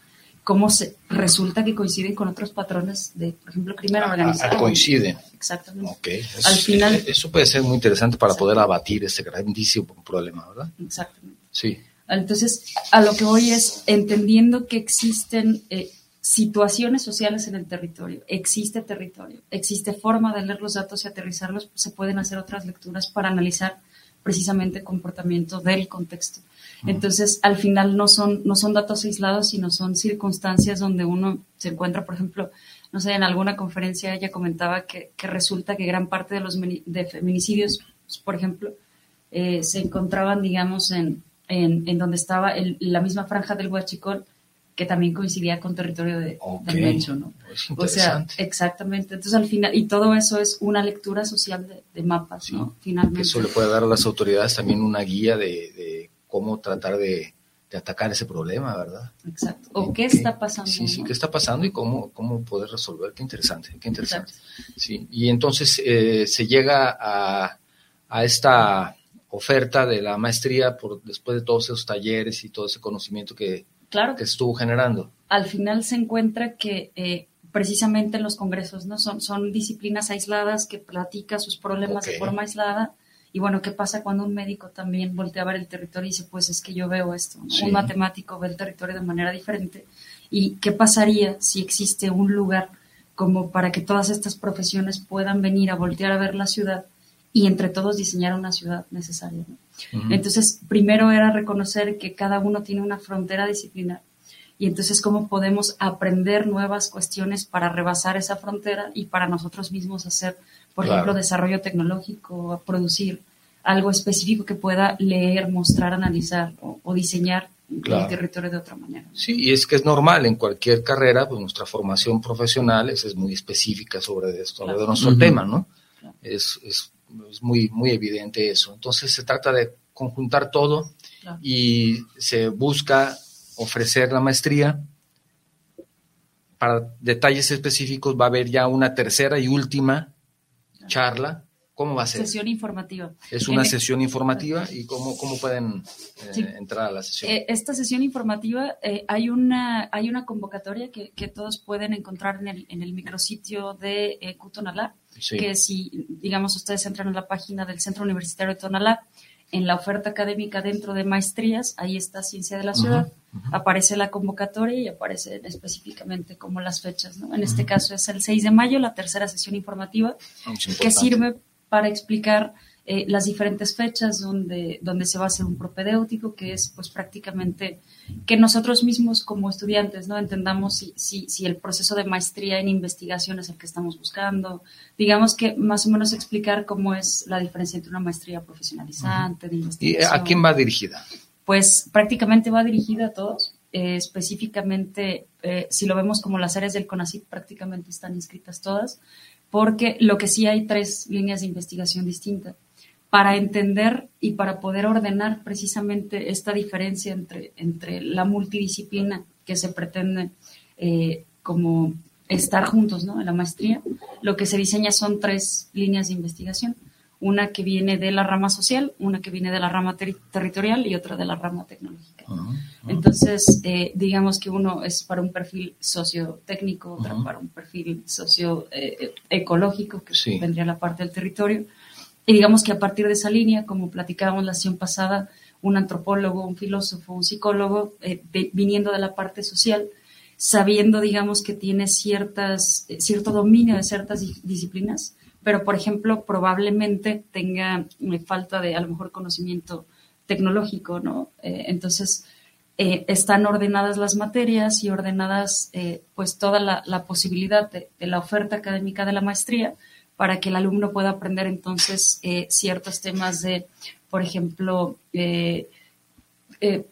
cómo se resulta que coinciden con otros patrones de, por ejemplo, crimen ah, organizado. Coinciden. Exactamente. Al final, eso puede ser muy interesante para poder abatir este grandísimo problema, ¿verdad? Exactamente. Sí. Entonces, a lo que voy es entendiendo que existen eh, situaciones sociales en el territorio, existe territorio, existe forma de leer los datos y aterrizarlos, se pueden hacer otras lecturas para analizar precisamente el comportamiento del contexto. Entonces, al final no son, no son datos aislados, sino son circunstancias donde uno se encuentra, por ejemplo, no sé, en alguna conferencia ella comentaba que, resulta que gran parte de los de feminicidios, por ejemplo, eh, se encontraban, digamos, en, en, donde estaba la misma franja del Huachicol, que también coincidía con territorio de, del Mencho, ¿no? o sea, exactamente. Entonces, al final, y todo eso es una lectura social de, mapas, ¿no? Finalmente. Eso le puede dar a las autoridades también una guía de cómo tratar de, atacar ese problema, ¿verdad? Exacto. ¿O qué, está pasando? Sí, sí, qué está pasando y cómo, cómo poder resolver. Qué interesante, qué interesante. Sí, y entonces eh, se llega a, a, esta oferta de la maestría por después de todos esos talleres y todo ese conocimiento que, claro. que estuvo generando. Al final se encuentra que eh, precisamente en los congresos no son, son disciplinas aisladas que platica sus problemas de forma aislada y bueno, ¿qué pasa cuando un médico también voltea a ver el territorio y dice, pues es que yo veo esto? Un matemático ve el territorio de manera diferente. ¿Y qué pasaría si existe un lugar como para que todas estas profesiones puedan venir a voltear a ver la ciudad y entre todos diseñar una ciudad necesaria? Entonces, primero era reconocer que cada uno tiene una frontera disciplinar y entonces cómo podemos aprender nuevas cuestiones para rebasar esa frontera y para nosotros mismos hacer por ejemplo, desarrollo tecnológico, producir algo específico que pueda leer, mostrar, analizar o, diseñar el territorio de otra manera. Sí, y es que es normal en cualquier carrera, pues nuestra formación profesional es, muy específica sobre esto, de nuestro tema, ¿no? Es, es, muy, muy evidente eso. Entonces se trata de conjuntar todo y se busca ofrecer la maestría. Para detalles específicos va a haber ya una tercera y última charla ¿Cómo va a ser? Sesión informativa. Es una sesión informativa y cómo, cómo pueden eh, entrar a la sesión. Eh, esta sesión informativa, eh, hay, una, hay una convocatoria que, que, todos pueden encontrar en el, en el micrositio de eh, Cutonalá, que si, digamos, ustedes entran a la página del Centro Universitario de Tonalá, en la oferta académica dentro de maestrías, ahí está Ciencia de la Ciudad, aparece la convocatoria y aparece específicamente como las fechas. ¿no? En este caso es el 6 de mayo, la tercera sesión informativa, que sirve para explicar eh, las diferentes fechas donde, donde se va a hacer un propedéutico, que es pues prácticamente que nosotros mismos como estudiantes no entendamos si, si, si, el proceso de maestría en investigación es el que estamos buscando, digamos que más o menos explicar cómo es la diferencia entre una maestría profesionalizante, de investigación. ¿Y a quién va dirigida? Pues prácticamente va dirigida a todos. Eh, específicamente, eh, si lo vemos como las áreas del CONACYT, prácticamente están inscritas todas, porque lo que sí hay tres líneas de investigación distintas para entender y para poder ordenar precisamente esta diferencia entre, entre la multidisciplina que se pretende eh, como estar juntos ¿no? en la maestría, lo que se diseña son tres líneas de investigación, una que viene de la rama social, una que viene de la rama territorial y otra de la rama tecnológica. Entonces, eh, digamos que uno es para un perfil sociotécnico, otro para un perfil socioecológico, que vendría la parte del territorio, y digamos que a partir de esa línea, como platicábamos la sesión pasada, un antropólogo, un filósofo, un psicólogo, eh, viniendo de la parte social, sabiendo, digamos, que tiene ciertas, eh, cierto dominio de ciertas disciplinas, pero, por ejemplo, probablemente tenga eh, falta de, a lo mejor, conocimiento tecnológico, ¿no? entonces, están ordenadas las materias y ordenadas, pues, toda la, posibilidad de, la oferta académica de la maestría, para que el alumno pueda aprender entonces eh, ciertos temas de, por ejemplo, eh, eh,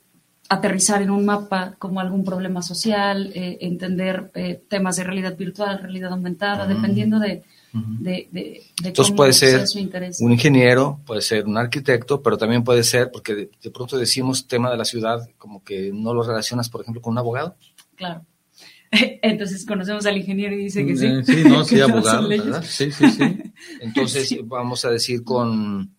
aterrizar en un mapa como algún problema social, entender temas de realidad virtual, realidad aumentada, dependiendo de, de, Entonces puede ser un ingeniero, puede ser un arquitecto, pero también puede ser, porque de, pronto decimos tema de la ciudad, como que no lo relacionas, por ejemplo, con un abogado. Claro. [LAUGHS] Entonces conocemos al ingeniero y dice que sí. Sí, no, [LAUGHS] sí, abogado, Sí, sí, sí. [LAUGHS] Entonces vamos a decir con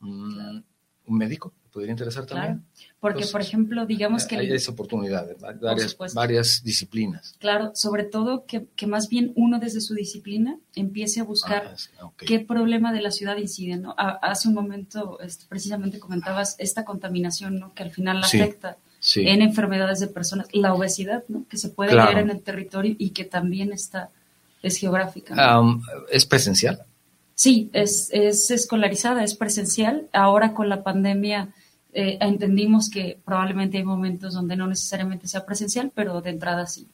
un médico, podría interesar también. Claro, porque por ejemplo, digamos que... Hay esa oportunidad, varias, varias disciplinas. Claro, sobre todo que, que, más bien uno desde su disciplina empiece a buscar ah, qué problema de la ciudad incide. ¿no? hace un momento este, precisamente comentabas esta contaminación ¿no? que al final la afecta en enfermedades de personas, la obesidad, ¿no? que se puede ver en el territorio y que también está, es geográfica. ¿Es presencial? Sí, es, es escolarizada, es presencial. Ahora con la pandemia eh, entendimos que probablemente hay momentos donde no necesariamente sea presencial, pero de entrada sí.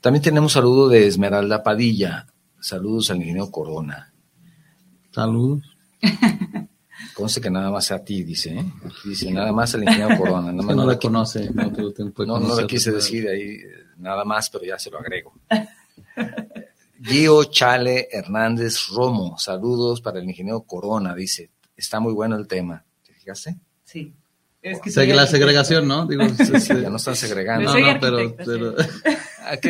También tenemos saludo de Esmeralda Padilla. Saludos al ingeniero Corona. Saludos. [LAUGHS] Conste que nada más a ti, dice, ¿eh? Dice, nada más al ingeniero Corona. no, no la conoce. No, no, no lo quise decir ahí, nada más, pero ya se lo agrego. [LAUGHS] Gio Chale Hernández Romo, saludos para el ingeniero Corona, dice, está muy bueno el tema. ¿Te fijaste? Sí. Es que la segregación, ¿no? Digo, [LAUGHS] ya no están segregando. No, no, pero, pero... [LAUGHS] Aquí,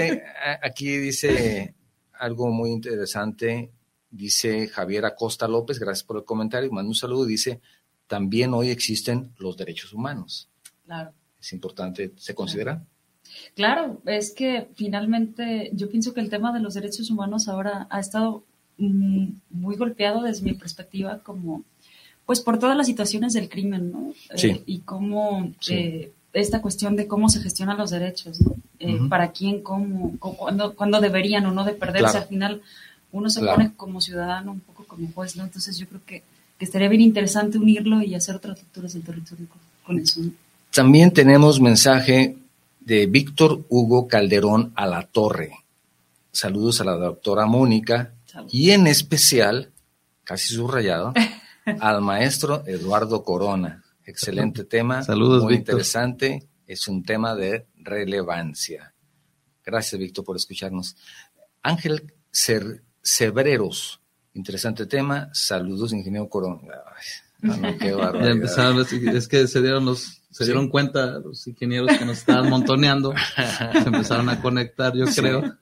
aquí dice algo muy interesante dice Javier Acosta López, gracias por el comentario, manda un saludo, dice, también hoy existen los derechos humanos. Claro. Es importante, ¿se considera? Claro, es que finalmente yo pienso que el tema de los derechos humanos ahora ha estado mm, muy golpeado desde mi perspectiva como, pues por todas las situaciones del crimen, ¿no? Sí. Eh, y cómo eh, esta cuestión de cómo se gestionan los derechos, ¿no? Eh, para quién, cómo, cuándo, deberían o no de perderse al final uno se pone como ciudadano, un poco como juez, ¿no? Entonces yo creo que, estaría bien interesante unirlo y hacer otras lecturas del territorio con, eso. También tenemos mensaje de Víctor Hugo Calderón a la Torre. Saludos a la doctora Mónica y en especial, casi subrayado, [LAUGHS] al maestro Eduardo Corona. Excelente tema, Saludos, muy interesante, es un tema de relevancia. Gracias, Víctor, por escucharnos. Ángel Ser Cebreros. Interesante tema. Saludos, ingeniero Corona. es que se dieron los se dieron cuenta los ingenieros que nos estaban montoneando, se empezaron a conectar, yo creo.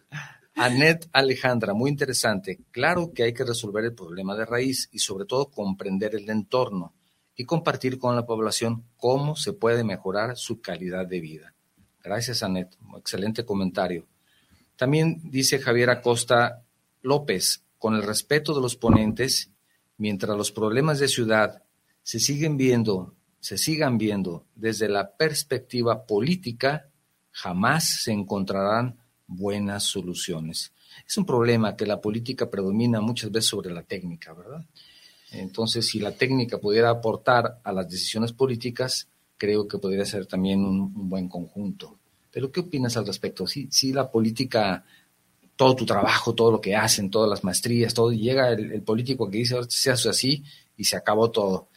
Anet Alejandra, muy interesante. Claro que hay que resolver el problema de raíz y sobre todo comprender el entorno y compartir con la población cómo se puede mejorar su calidad de vida. Gracias, Anet. Excelente comentario. También dice Javier Acosta López, con el respeto de los ponentes, mientras los problemas de ciudad se siguen viendo, se sigan viendo desde la perspectiva política, jamás se encontrarán buenas soluciones. Es un problema que la política predomina muchas veces sobre la técnica, ¿verdad? Entonces, si la técnica pudiera aportar a las decisiones políticas, creo que podría ser también un, buen conjunto. Pero, ¿qué opinas al respecto? Si, si la política, todo tu trabajo, todo lo que hacen, todas las maestrías, todo, llega el, político que dice, se hace así y se acabó todo.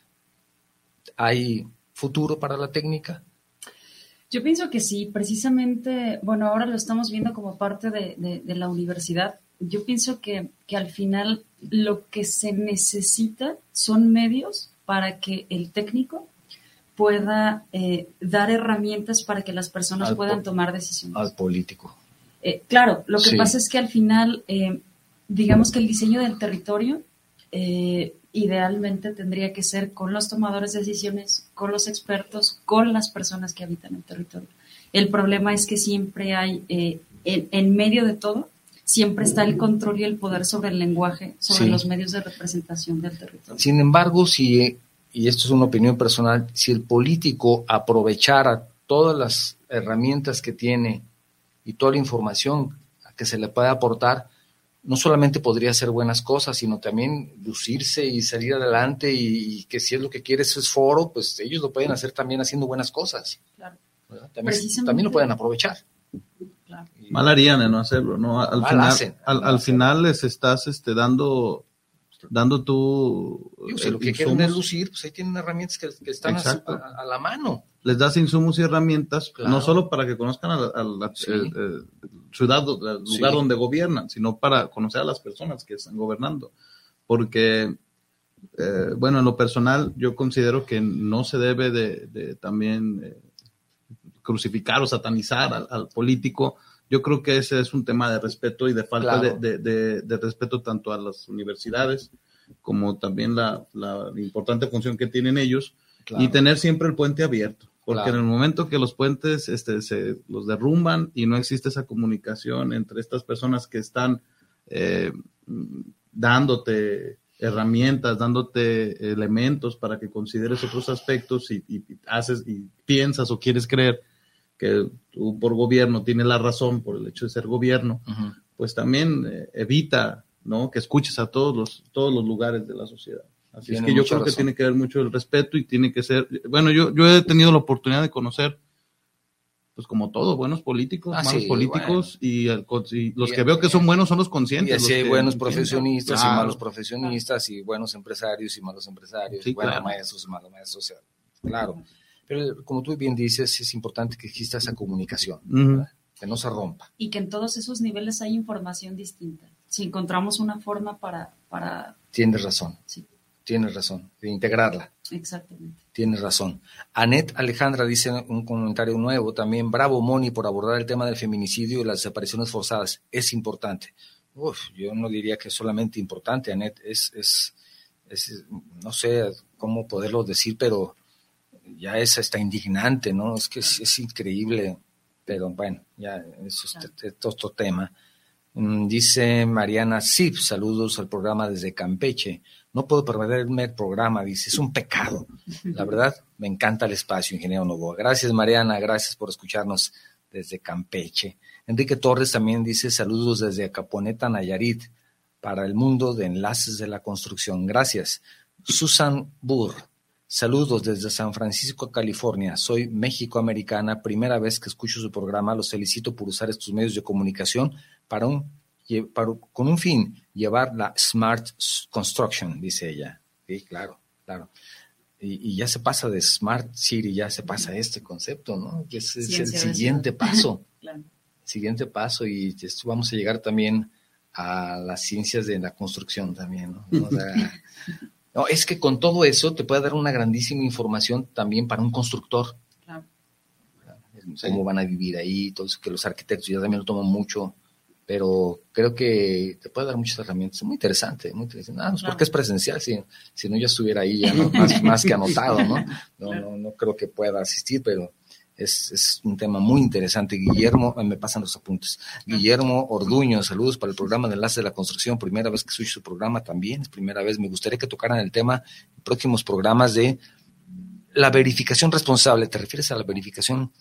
¿Hay futuro para la técnica? Yo pienso que sí, precisamente, bueno, ahora lo estamos viendo como parte de, la universidad. Yo pienso que, al final lo que se necesita son medios para que el técnico pueda eh, dar herramientas para que las personas puedan tomar decisiones. Al político. Eh, claro, lo que pasa es que al final, eh, digamos que el diseño del territorio idealmente tendría que ser con los tomadores de decisiones, con los expertos, con las personas que habitan el territorio. El problema es que siempre hay, eh, en, medio de todo, siempre está el control y el poder sobre el lenguaje, sobre los medios de representación del territorio. Sin embargo, si, y esto es una opinión personal, si el político aprovechara todas las herramientas que tiene y toda la información que se le puede aportar, no solamente podría hacer buenas cosas, sino también lucirse y salir adelante y, que si es lo que quiere es foro, pues ellos lo pueden hacer también haciendo buenas cosas. Claro. También, lo pueden aprovechar. Mal harían de no hacerlo, ¿no? Al final, al, final les estás este, dando dando tú... si lo que quieren es lucir, pues ahí tienen herramientas que, están a, la mano. Les das insumos y herramientas, no solo para que conozcan a, la ciudad, el lugar donde gobiernan, sino para conocer a las personas que están gobernando. Porque, eh, bueno, en lo personal, yo considero que no se debe de, también eh, crucificar o satanizar al político, yo creo que ese es un tema de respeto y de falta de, respeto tanto a las universidades como también la, importante función que tienen ellos y tener siempre el puente abierto. Porque en el momento que los puentes este, se los derrumban y no existe esa comunicación entre estas personas que están eh, dándote herramientas, dándote elementos para que consideres otros aspectos y, y, haces y piensas o quieres creer que tú por gobierno tienes la razón por el hecho de ser gobierno, pues también eh, evita ¿no? que escuches a todos los, todos los lugares de la sociedad. Así es que yo creo que tiene que ver mucho el respeto y tiene que ser, bueno, yo, yo he tenido la oportunidad de conocer, pues como todo, buenos políticos, ah, malos políticos y, los que veo que son buenos son los conscientes. Y así hay buenos profesionistas y malos profesionistas y buenos empresarios y malos empresarios y buenos maestros y malos maestros. claro. Pero como tú bien dices, es importante que exista esa comunicación, que no se rompa. Y que en todos esos niveles hay información distinta. Si encontramos una forma para... para... Tienes razón. Sí. Tienes razón, de integrarla. Exactamente. Tienes razón. Anet Alejandra dice un comentario nuevo también. Bravo, Moni, por abordar el tema del feminicidio y las desapariciones forzadas. Es importante. Uf, yo no diría que es solamente importante, Anet. Es, es, es, no sé cómo poderlo decir, pero ya es hasta indignante, ¿no? Es que es, increíble, pero bueno, ya eso es, otro tema. Mm, dice Mariana Sip, saludos al programa desde Campeche. No puedo perderme el programa, dice, es un pecado. La [LAUGHS] verdad, me encanta el espacio, ingeniero Novoa. Gracias, Mariana, gracias por escucharnos desde Campeche. Enrique Torres también dice, saludos desde Acaponeta, Nayarit, para el mundo de enlaces de la construcción. Gracias. Susan Burr, Saludos desde San Francisco, California. Soy México-americana. Primera vez que escucho su programa. Los felicito por usar estos medios de comunicación para un, con un fin, llevar la Smart Construction, dice ella. Sí, claro, claro. Y, ya se pasa de Smart City, ya se pasa a este concepto, ¿no? Que es, el siguiente paso. [LAUGHS] Siguiente paso y vamos a llegar también a las ciencias de la construcción también, ¿no? [LAUGHS] No, es que con todo eso te puede dar una grandísima información también para un constructor. Claro. Cómo van a vivir ahí, todo eso que los arquitectos ya también lo toman mucho pero creo que te puede dar muchas herramientas. Muy interesante, muy interesante. Ah, pues porque es presencial, si, si no yo estuviera ahí ya, [LAUGHS] más, más, que anotado, ¿no? [LAUGHS] No, no, no creo que pueda asistir, pero es, es, un tema muy interesante. Guillermo, me pasan los apuntes. Guillermo Orduño, saludos para el programa de Enlace de la Construcción. Primera vez que soy su programa también, es primera vez. Me gustaría que tocaran el tema en próximos programas de la verificación responsable. ¿Te refieres a la verificación?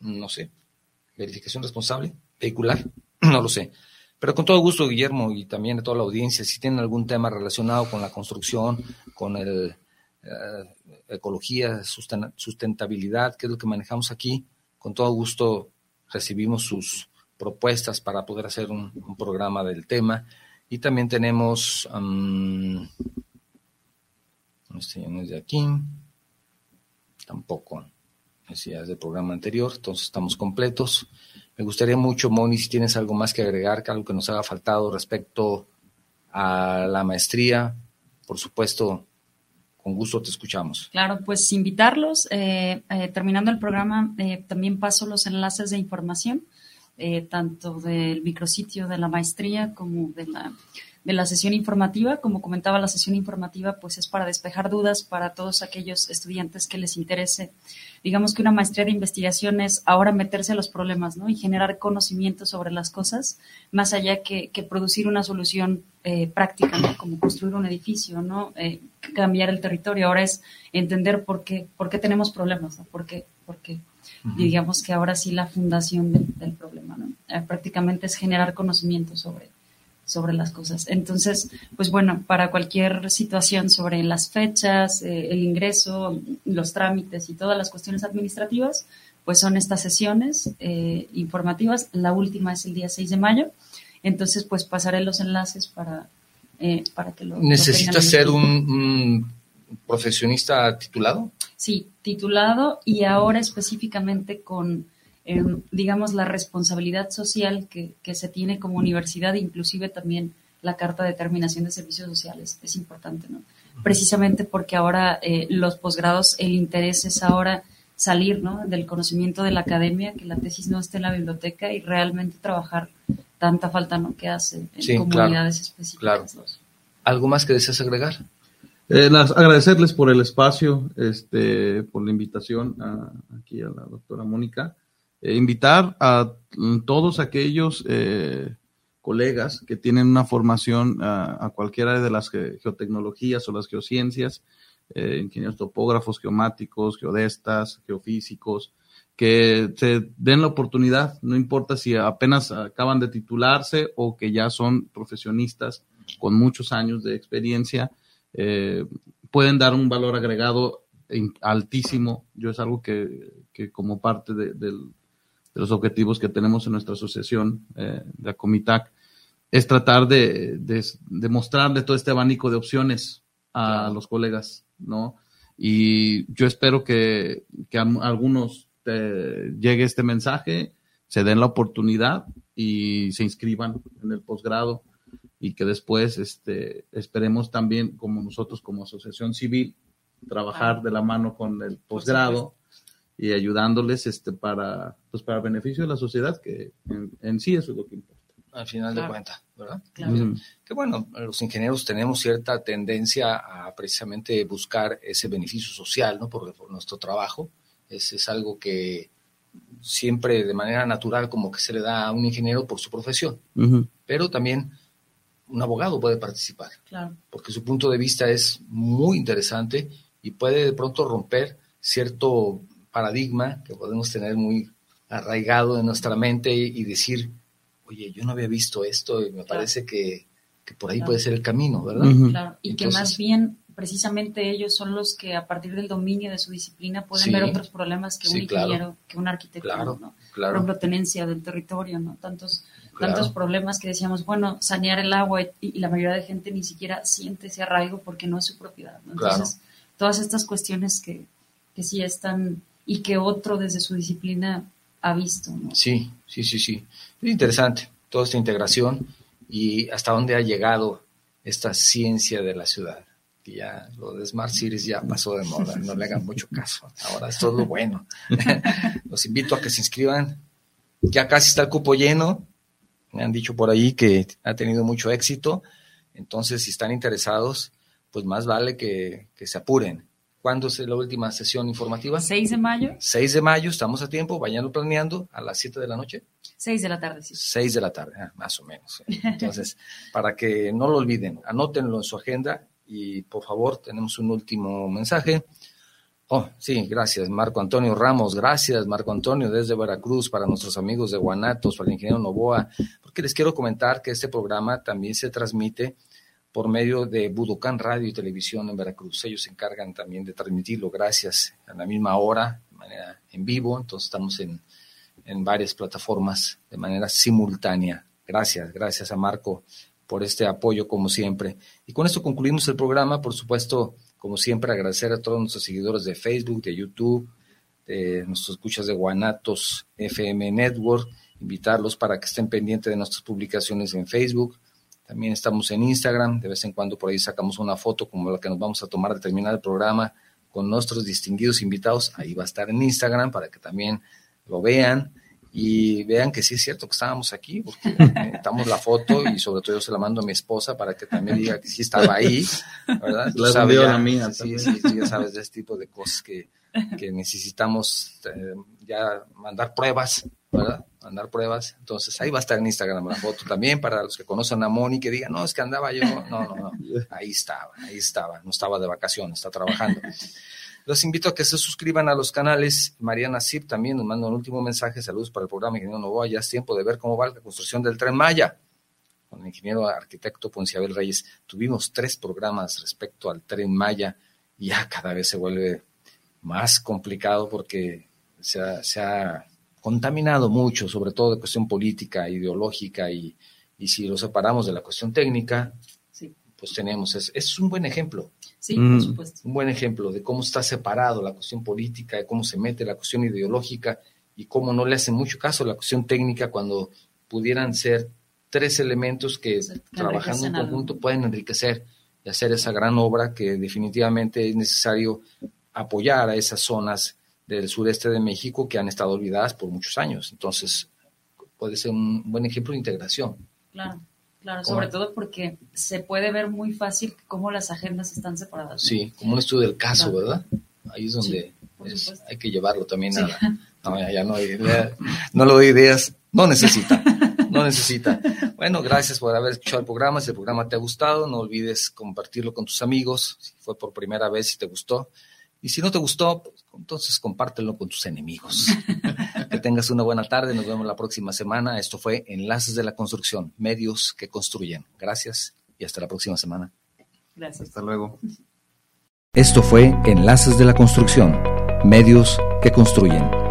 no sé. ¿Verificación responsable? vehicular, [CLEARS THROAT] no lo sé. Pero con todo gusto, Guillermo, y también a toda la audiencia, si tienen algún tema relacionado con la construcción, con el eh, ecología, sustentabilidad, que es lo que manejamos aquí, con todo gusto recibimos sus propuestas para poder hacer un, programa del tema. Y también tenemos, um, no de aquí, tampoco decías del programa anterior, entonces estamos completos. Me gustaría mucho, Moni, si tienes algo más que agregar, algo que nos haga faltado respecto a la maestría, por supuesto, con gusto te escuchamos. Claro, pues invitarlos. Eh, eh, terminando el programa, eh, también paso los enlaces de información, tanto del micrositio de la maestría como de la de la sesión informativa. Como comentaba, la sesión informativa pues es para despejar dudas para todos aquellos estudiantes que les interese. Digamos que una maestría de investigación es ahora meterse a los problemas ¿no? y generar conocimiento sobre las cosas, más allá que, producir una solución eh, práctica, ¿no? como construir un edificio, ¿no? Eh, cambiar el territorio. Ahora es entender por qué, por qué tenemos problemas, ¿no? por qué, por qué. digamos que ahora sí la fundación del, problema, ¿no? Eh, prácticamente es generar conocimiento sobre, sobre las cosas. Entonces, pues bueno, para cualquier situación sobre las fechas, eh, el ingreso, los trámites y todas las cuestiones administrativas, pues son estas sesiones eh, informativas. La última es el día 6 de mayo. Entonces, pues pasaré los enlaces para, eh, para que lo... ¿Necesitas ser un, profesionista titulado? Sí, titulado y ahora específicamente con digamos, la responsabilidad social que, se tiene como universidad, inclusive también la Carta de Terminación de Servicios Sociales, es importante, ¿no? Precisamente porque ahora eh, los posgrados, el interés es ahora salir, ¿no? Del conocimiento de la academia, que la tesis no esté en la biblioteca y realmente trabajar tanta falta, ¿no? Que hace en comunidades específicas. Claro. ¿Algo más que deseas agregar? Eh, agradecerles por el espacio, este, por la invitación aquí a la doctora Mónica. Eh, invitar a todos aquellos eh, colegas que tienen una formación a, cualquiera de las geotecnologías o las geociencias, eh, ingenieros topógrafos, geomáticos, geodestas, geofísicos, que se den la oportunidad, no importa si apenas acaban de titularse o que ya son profesionistas con muchos años de experiencia, pueden dar un valor agregado altísimo. Yo es algo que, como parte de los objetivos que tenemos en nuestra asociación eh, de Acomitac, es tratar de, de, mostrarle todo este abanico de opciones a los colegas, ¿no? Y yo espero que, que a algunos llegue este mensaje, se den la oportunidad y se inscriban en el posgrado. Y que después este, esperemos también, como nosotros como asociación civil, trabajar de la mano con el posgrado y ayudándoles este para pues para beneficio de la sociedad que en, sí eso es lo que importa. Al final de cuentas verdad que bueno los ingenieros tenemos cierta tendencia a precisamente buscar ese beneficio social no por, nuestro trabajo es, es algo que siempre de manera natural como que se le da a un ingeniero por su profesión. Pero también un abogado puede participar. Claro. porque su punto de vista es muy interesante y puede de pronto romper cierto paradigma que podemos tener muy arraigado en nuestra mente y, decir, oye, yo no había visto esto y me parece que, por ahí puede ser el camino, ¿verdad? Claro, y que más bien precisamente ellos son los que a partir del dominio de su disciplina pueden ver otros problemas que un ingeniero, que un arquitecto, ¿no? Por ejemplo, tenencia del territorio, ¿no? Tantos, tantos problemas que decíamos, bueno, sanear el agua y, la mayoría de gente ni siquiera siente ese arraigo porque no es su propiedad, Entonces, todas estas cuestiones que, que sí están y que otro desde su disciplina ha visto. Sí, sí, sí, sí. Es interesante toda esta integración y hasta dónde ha llegado esta ciencia de la ciudad. Que ya lo de Smart Cities ya pasó de moda, no le hagan mucho caso. Ahora es todo bueno. [LAUGHS] Los invito a que se inscriban. Ya casi está el cupo lleno. me han dicho por ahí que ha tenido mucho éxito. Entonces, si están interesados, pues más vale que, que se apuren. ¿Cuándo es la última sesión informativa? 6 de mayo. 6 de mayo, estamos a tiempo, vayanlo planeando a las 7 de la noche. 6 de la tarde, sí. 6 de la tarde, ah, más o menos. Entonces, [LAUGHS] para que no lo olviden, anótenlo en su agenda y por favor, tenemos un último mensaje. Oh, sí, gracias, Marco Antonio Ramos. Gracias, Marco Antonio, desde Veracruz, para nuestros amigos de Guanatos, para el ingeniero Novoa, porque les quiero comentar que este programa también se transmite por medio de Budocán Radio y Televisión en Veracruz. Ellos se encargan también de transmitirlo, gracias, a la misma hora, de manera en vivo. Entonces estamos en, en varias plataformas de manera simultánea. Gracias, gracias a Marco por este apoyo como siempre. Y con esto concluimos el programa. Por supuesto, como siempre, agradecer a todos nuestros seguidores de Facebook, de YouTube, de nuestros escuchas de Guanatos FM Network, invitarlos para que estén pendientes de nuestras publicaciones en Facebook, también estamos en Instagram, de vez en cuando por ahí sacamos una foto como la que nos vamos a tomar de terminar el programa con nuestros distinguidos invitados. Ahí va a estar en Instagram para que también lo vean y vean que sí es cierto que estábamos aquí, porque [LAUGHS] necesitamos la foto y sobre todo yo se la mando a mi esposa para que también diga que sí estaba ahí, ¿verdad? [LAUGHS] La sabes, ya, mía sí, sí, sí, ya sabes de este tipo de cosas que, que necesitamos eh, ya mandar pruebas, ¿verdad? Mandar pruebas. Entonces ahí va a estar en Instagram la foto también para los que conocen a Moni que digan, no, es que andaba yo. No, no, no. [LAUGHS] Ahí estaba, ahí estaba. No estaba de vacaciones, está trabajando. Los invito a que se suscriban a los canales. Mariana Zip también nos manda un último mensaje. Saludos para el programa Ingeniero Novoa. Ya es tiempo de ver cómo va la construcción del Tren Maya. Con el ingeniero arquitecto Ponciabel Reyes tuvimos tres programas respecto al Tren Maya y ya cada vez se vuelve más complicado porque se ha, contaminado mucho, sobre todo de cuestión política, ideológica, y, si lo separamos de la cuestión técnica, pues tenemos, es, es un buen ejemplo. Sí, por supuesto. Un buen ejemplo de cómo está separado la cuestión política, de cómo se mete la cuestión ideológica y cómo no le hace mucho caso la cuestión técnica cuando pudieran ser tres elementos que trabajando en conjunto pueden enriquecer y hacer esa gran obra que definitivamente es necesario apoyar a esas zonas del sureste de México que han estado olvidadas por muchos años. Entonces, puede ser un buen ejemplo de integración. Claro, claro, sobre todo porque se puede ver muy fácil cómo las agendas están separadas. Sí, como un estudio del caso, ¿verdad? Ahí es donde hay que llevarlo también a... No, ya, no, [LAUGHS] no le doy ideas, no necesita, no necesita. Bueno, gracias por haber escuchado el programa. Si el programa te ha gustado, no olvides compartirlo con tus amigos. Si fue por primera vez y te gustó, y si no te gustó, pues, entonces compártelo con tus enemigos. [LAUGHS] que tengas una buena tarde. Nos vemos la próxima semana. Esto fue Enlaces de la Construcción, medios que construyen. Gracias y hasta la próxima semana. Gracias. Hasta luego. Esto fue Enlaces de la Construcción, medios que construyen.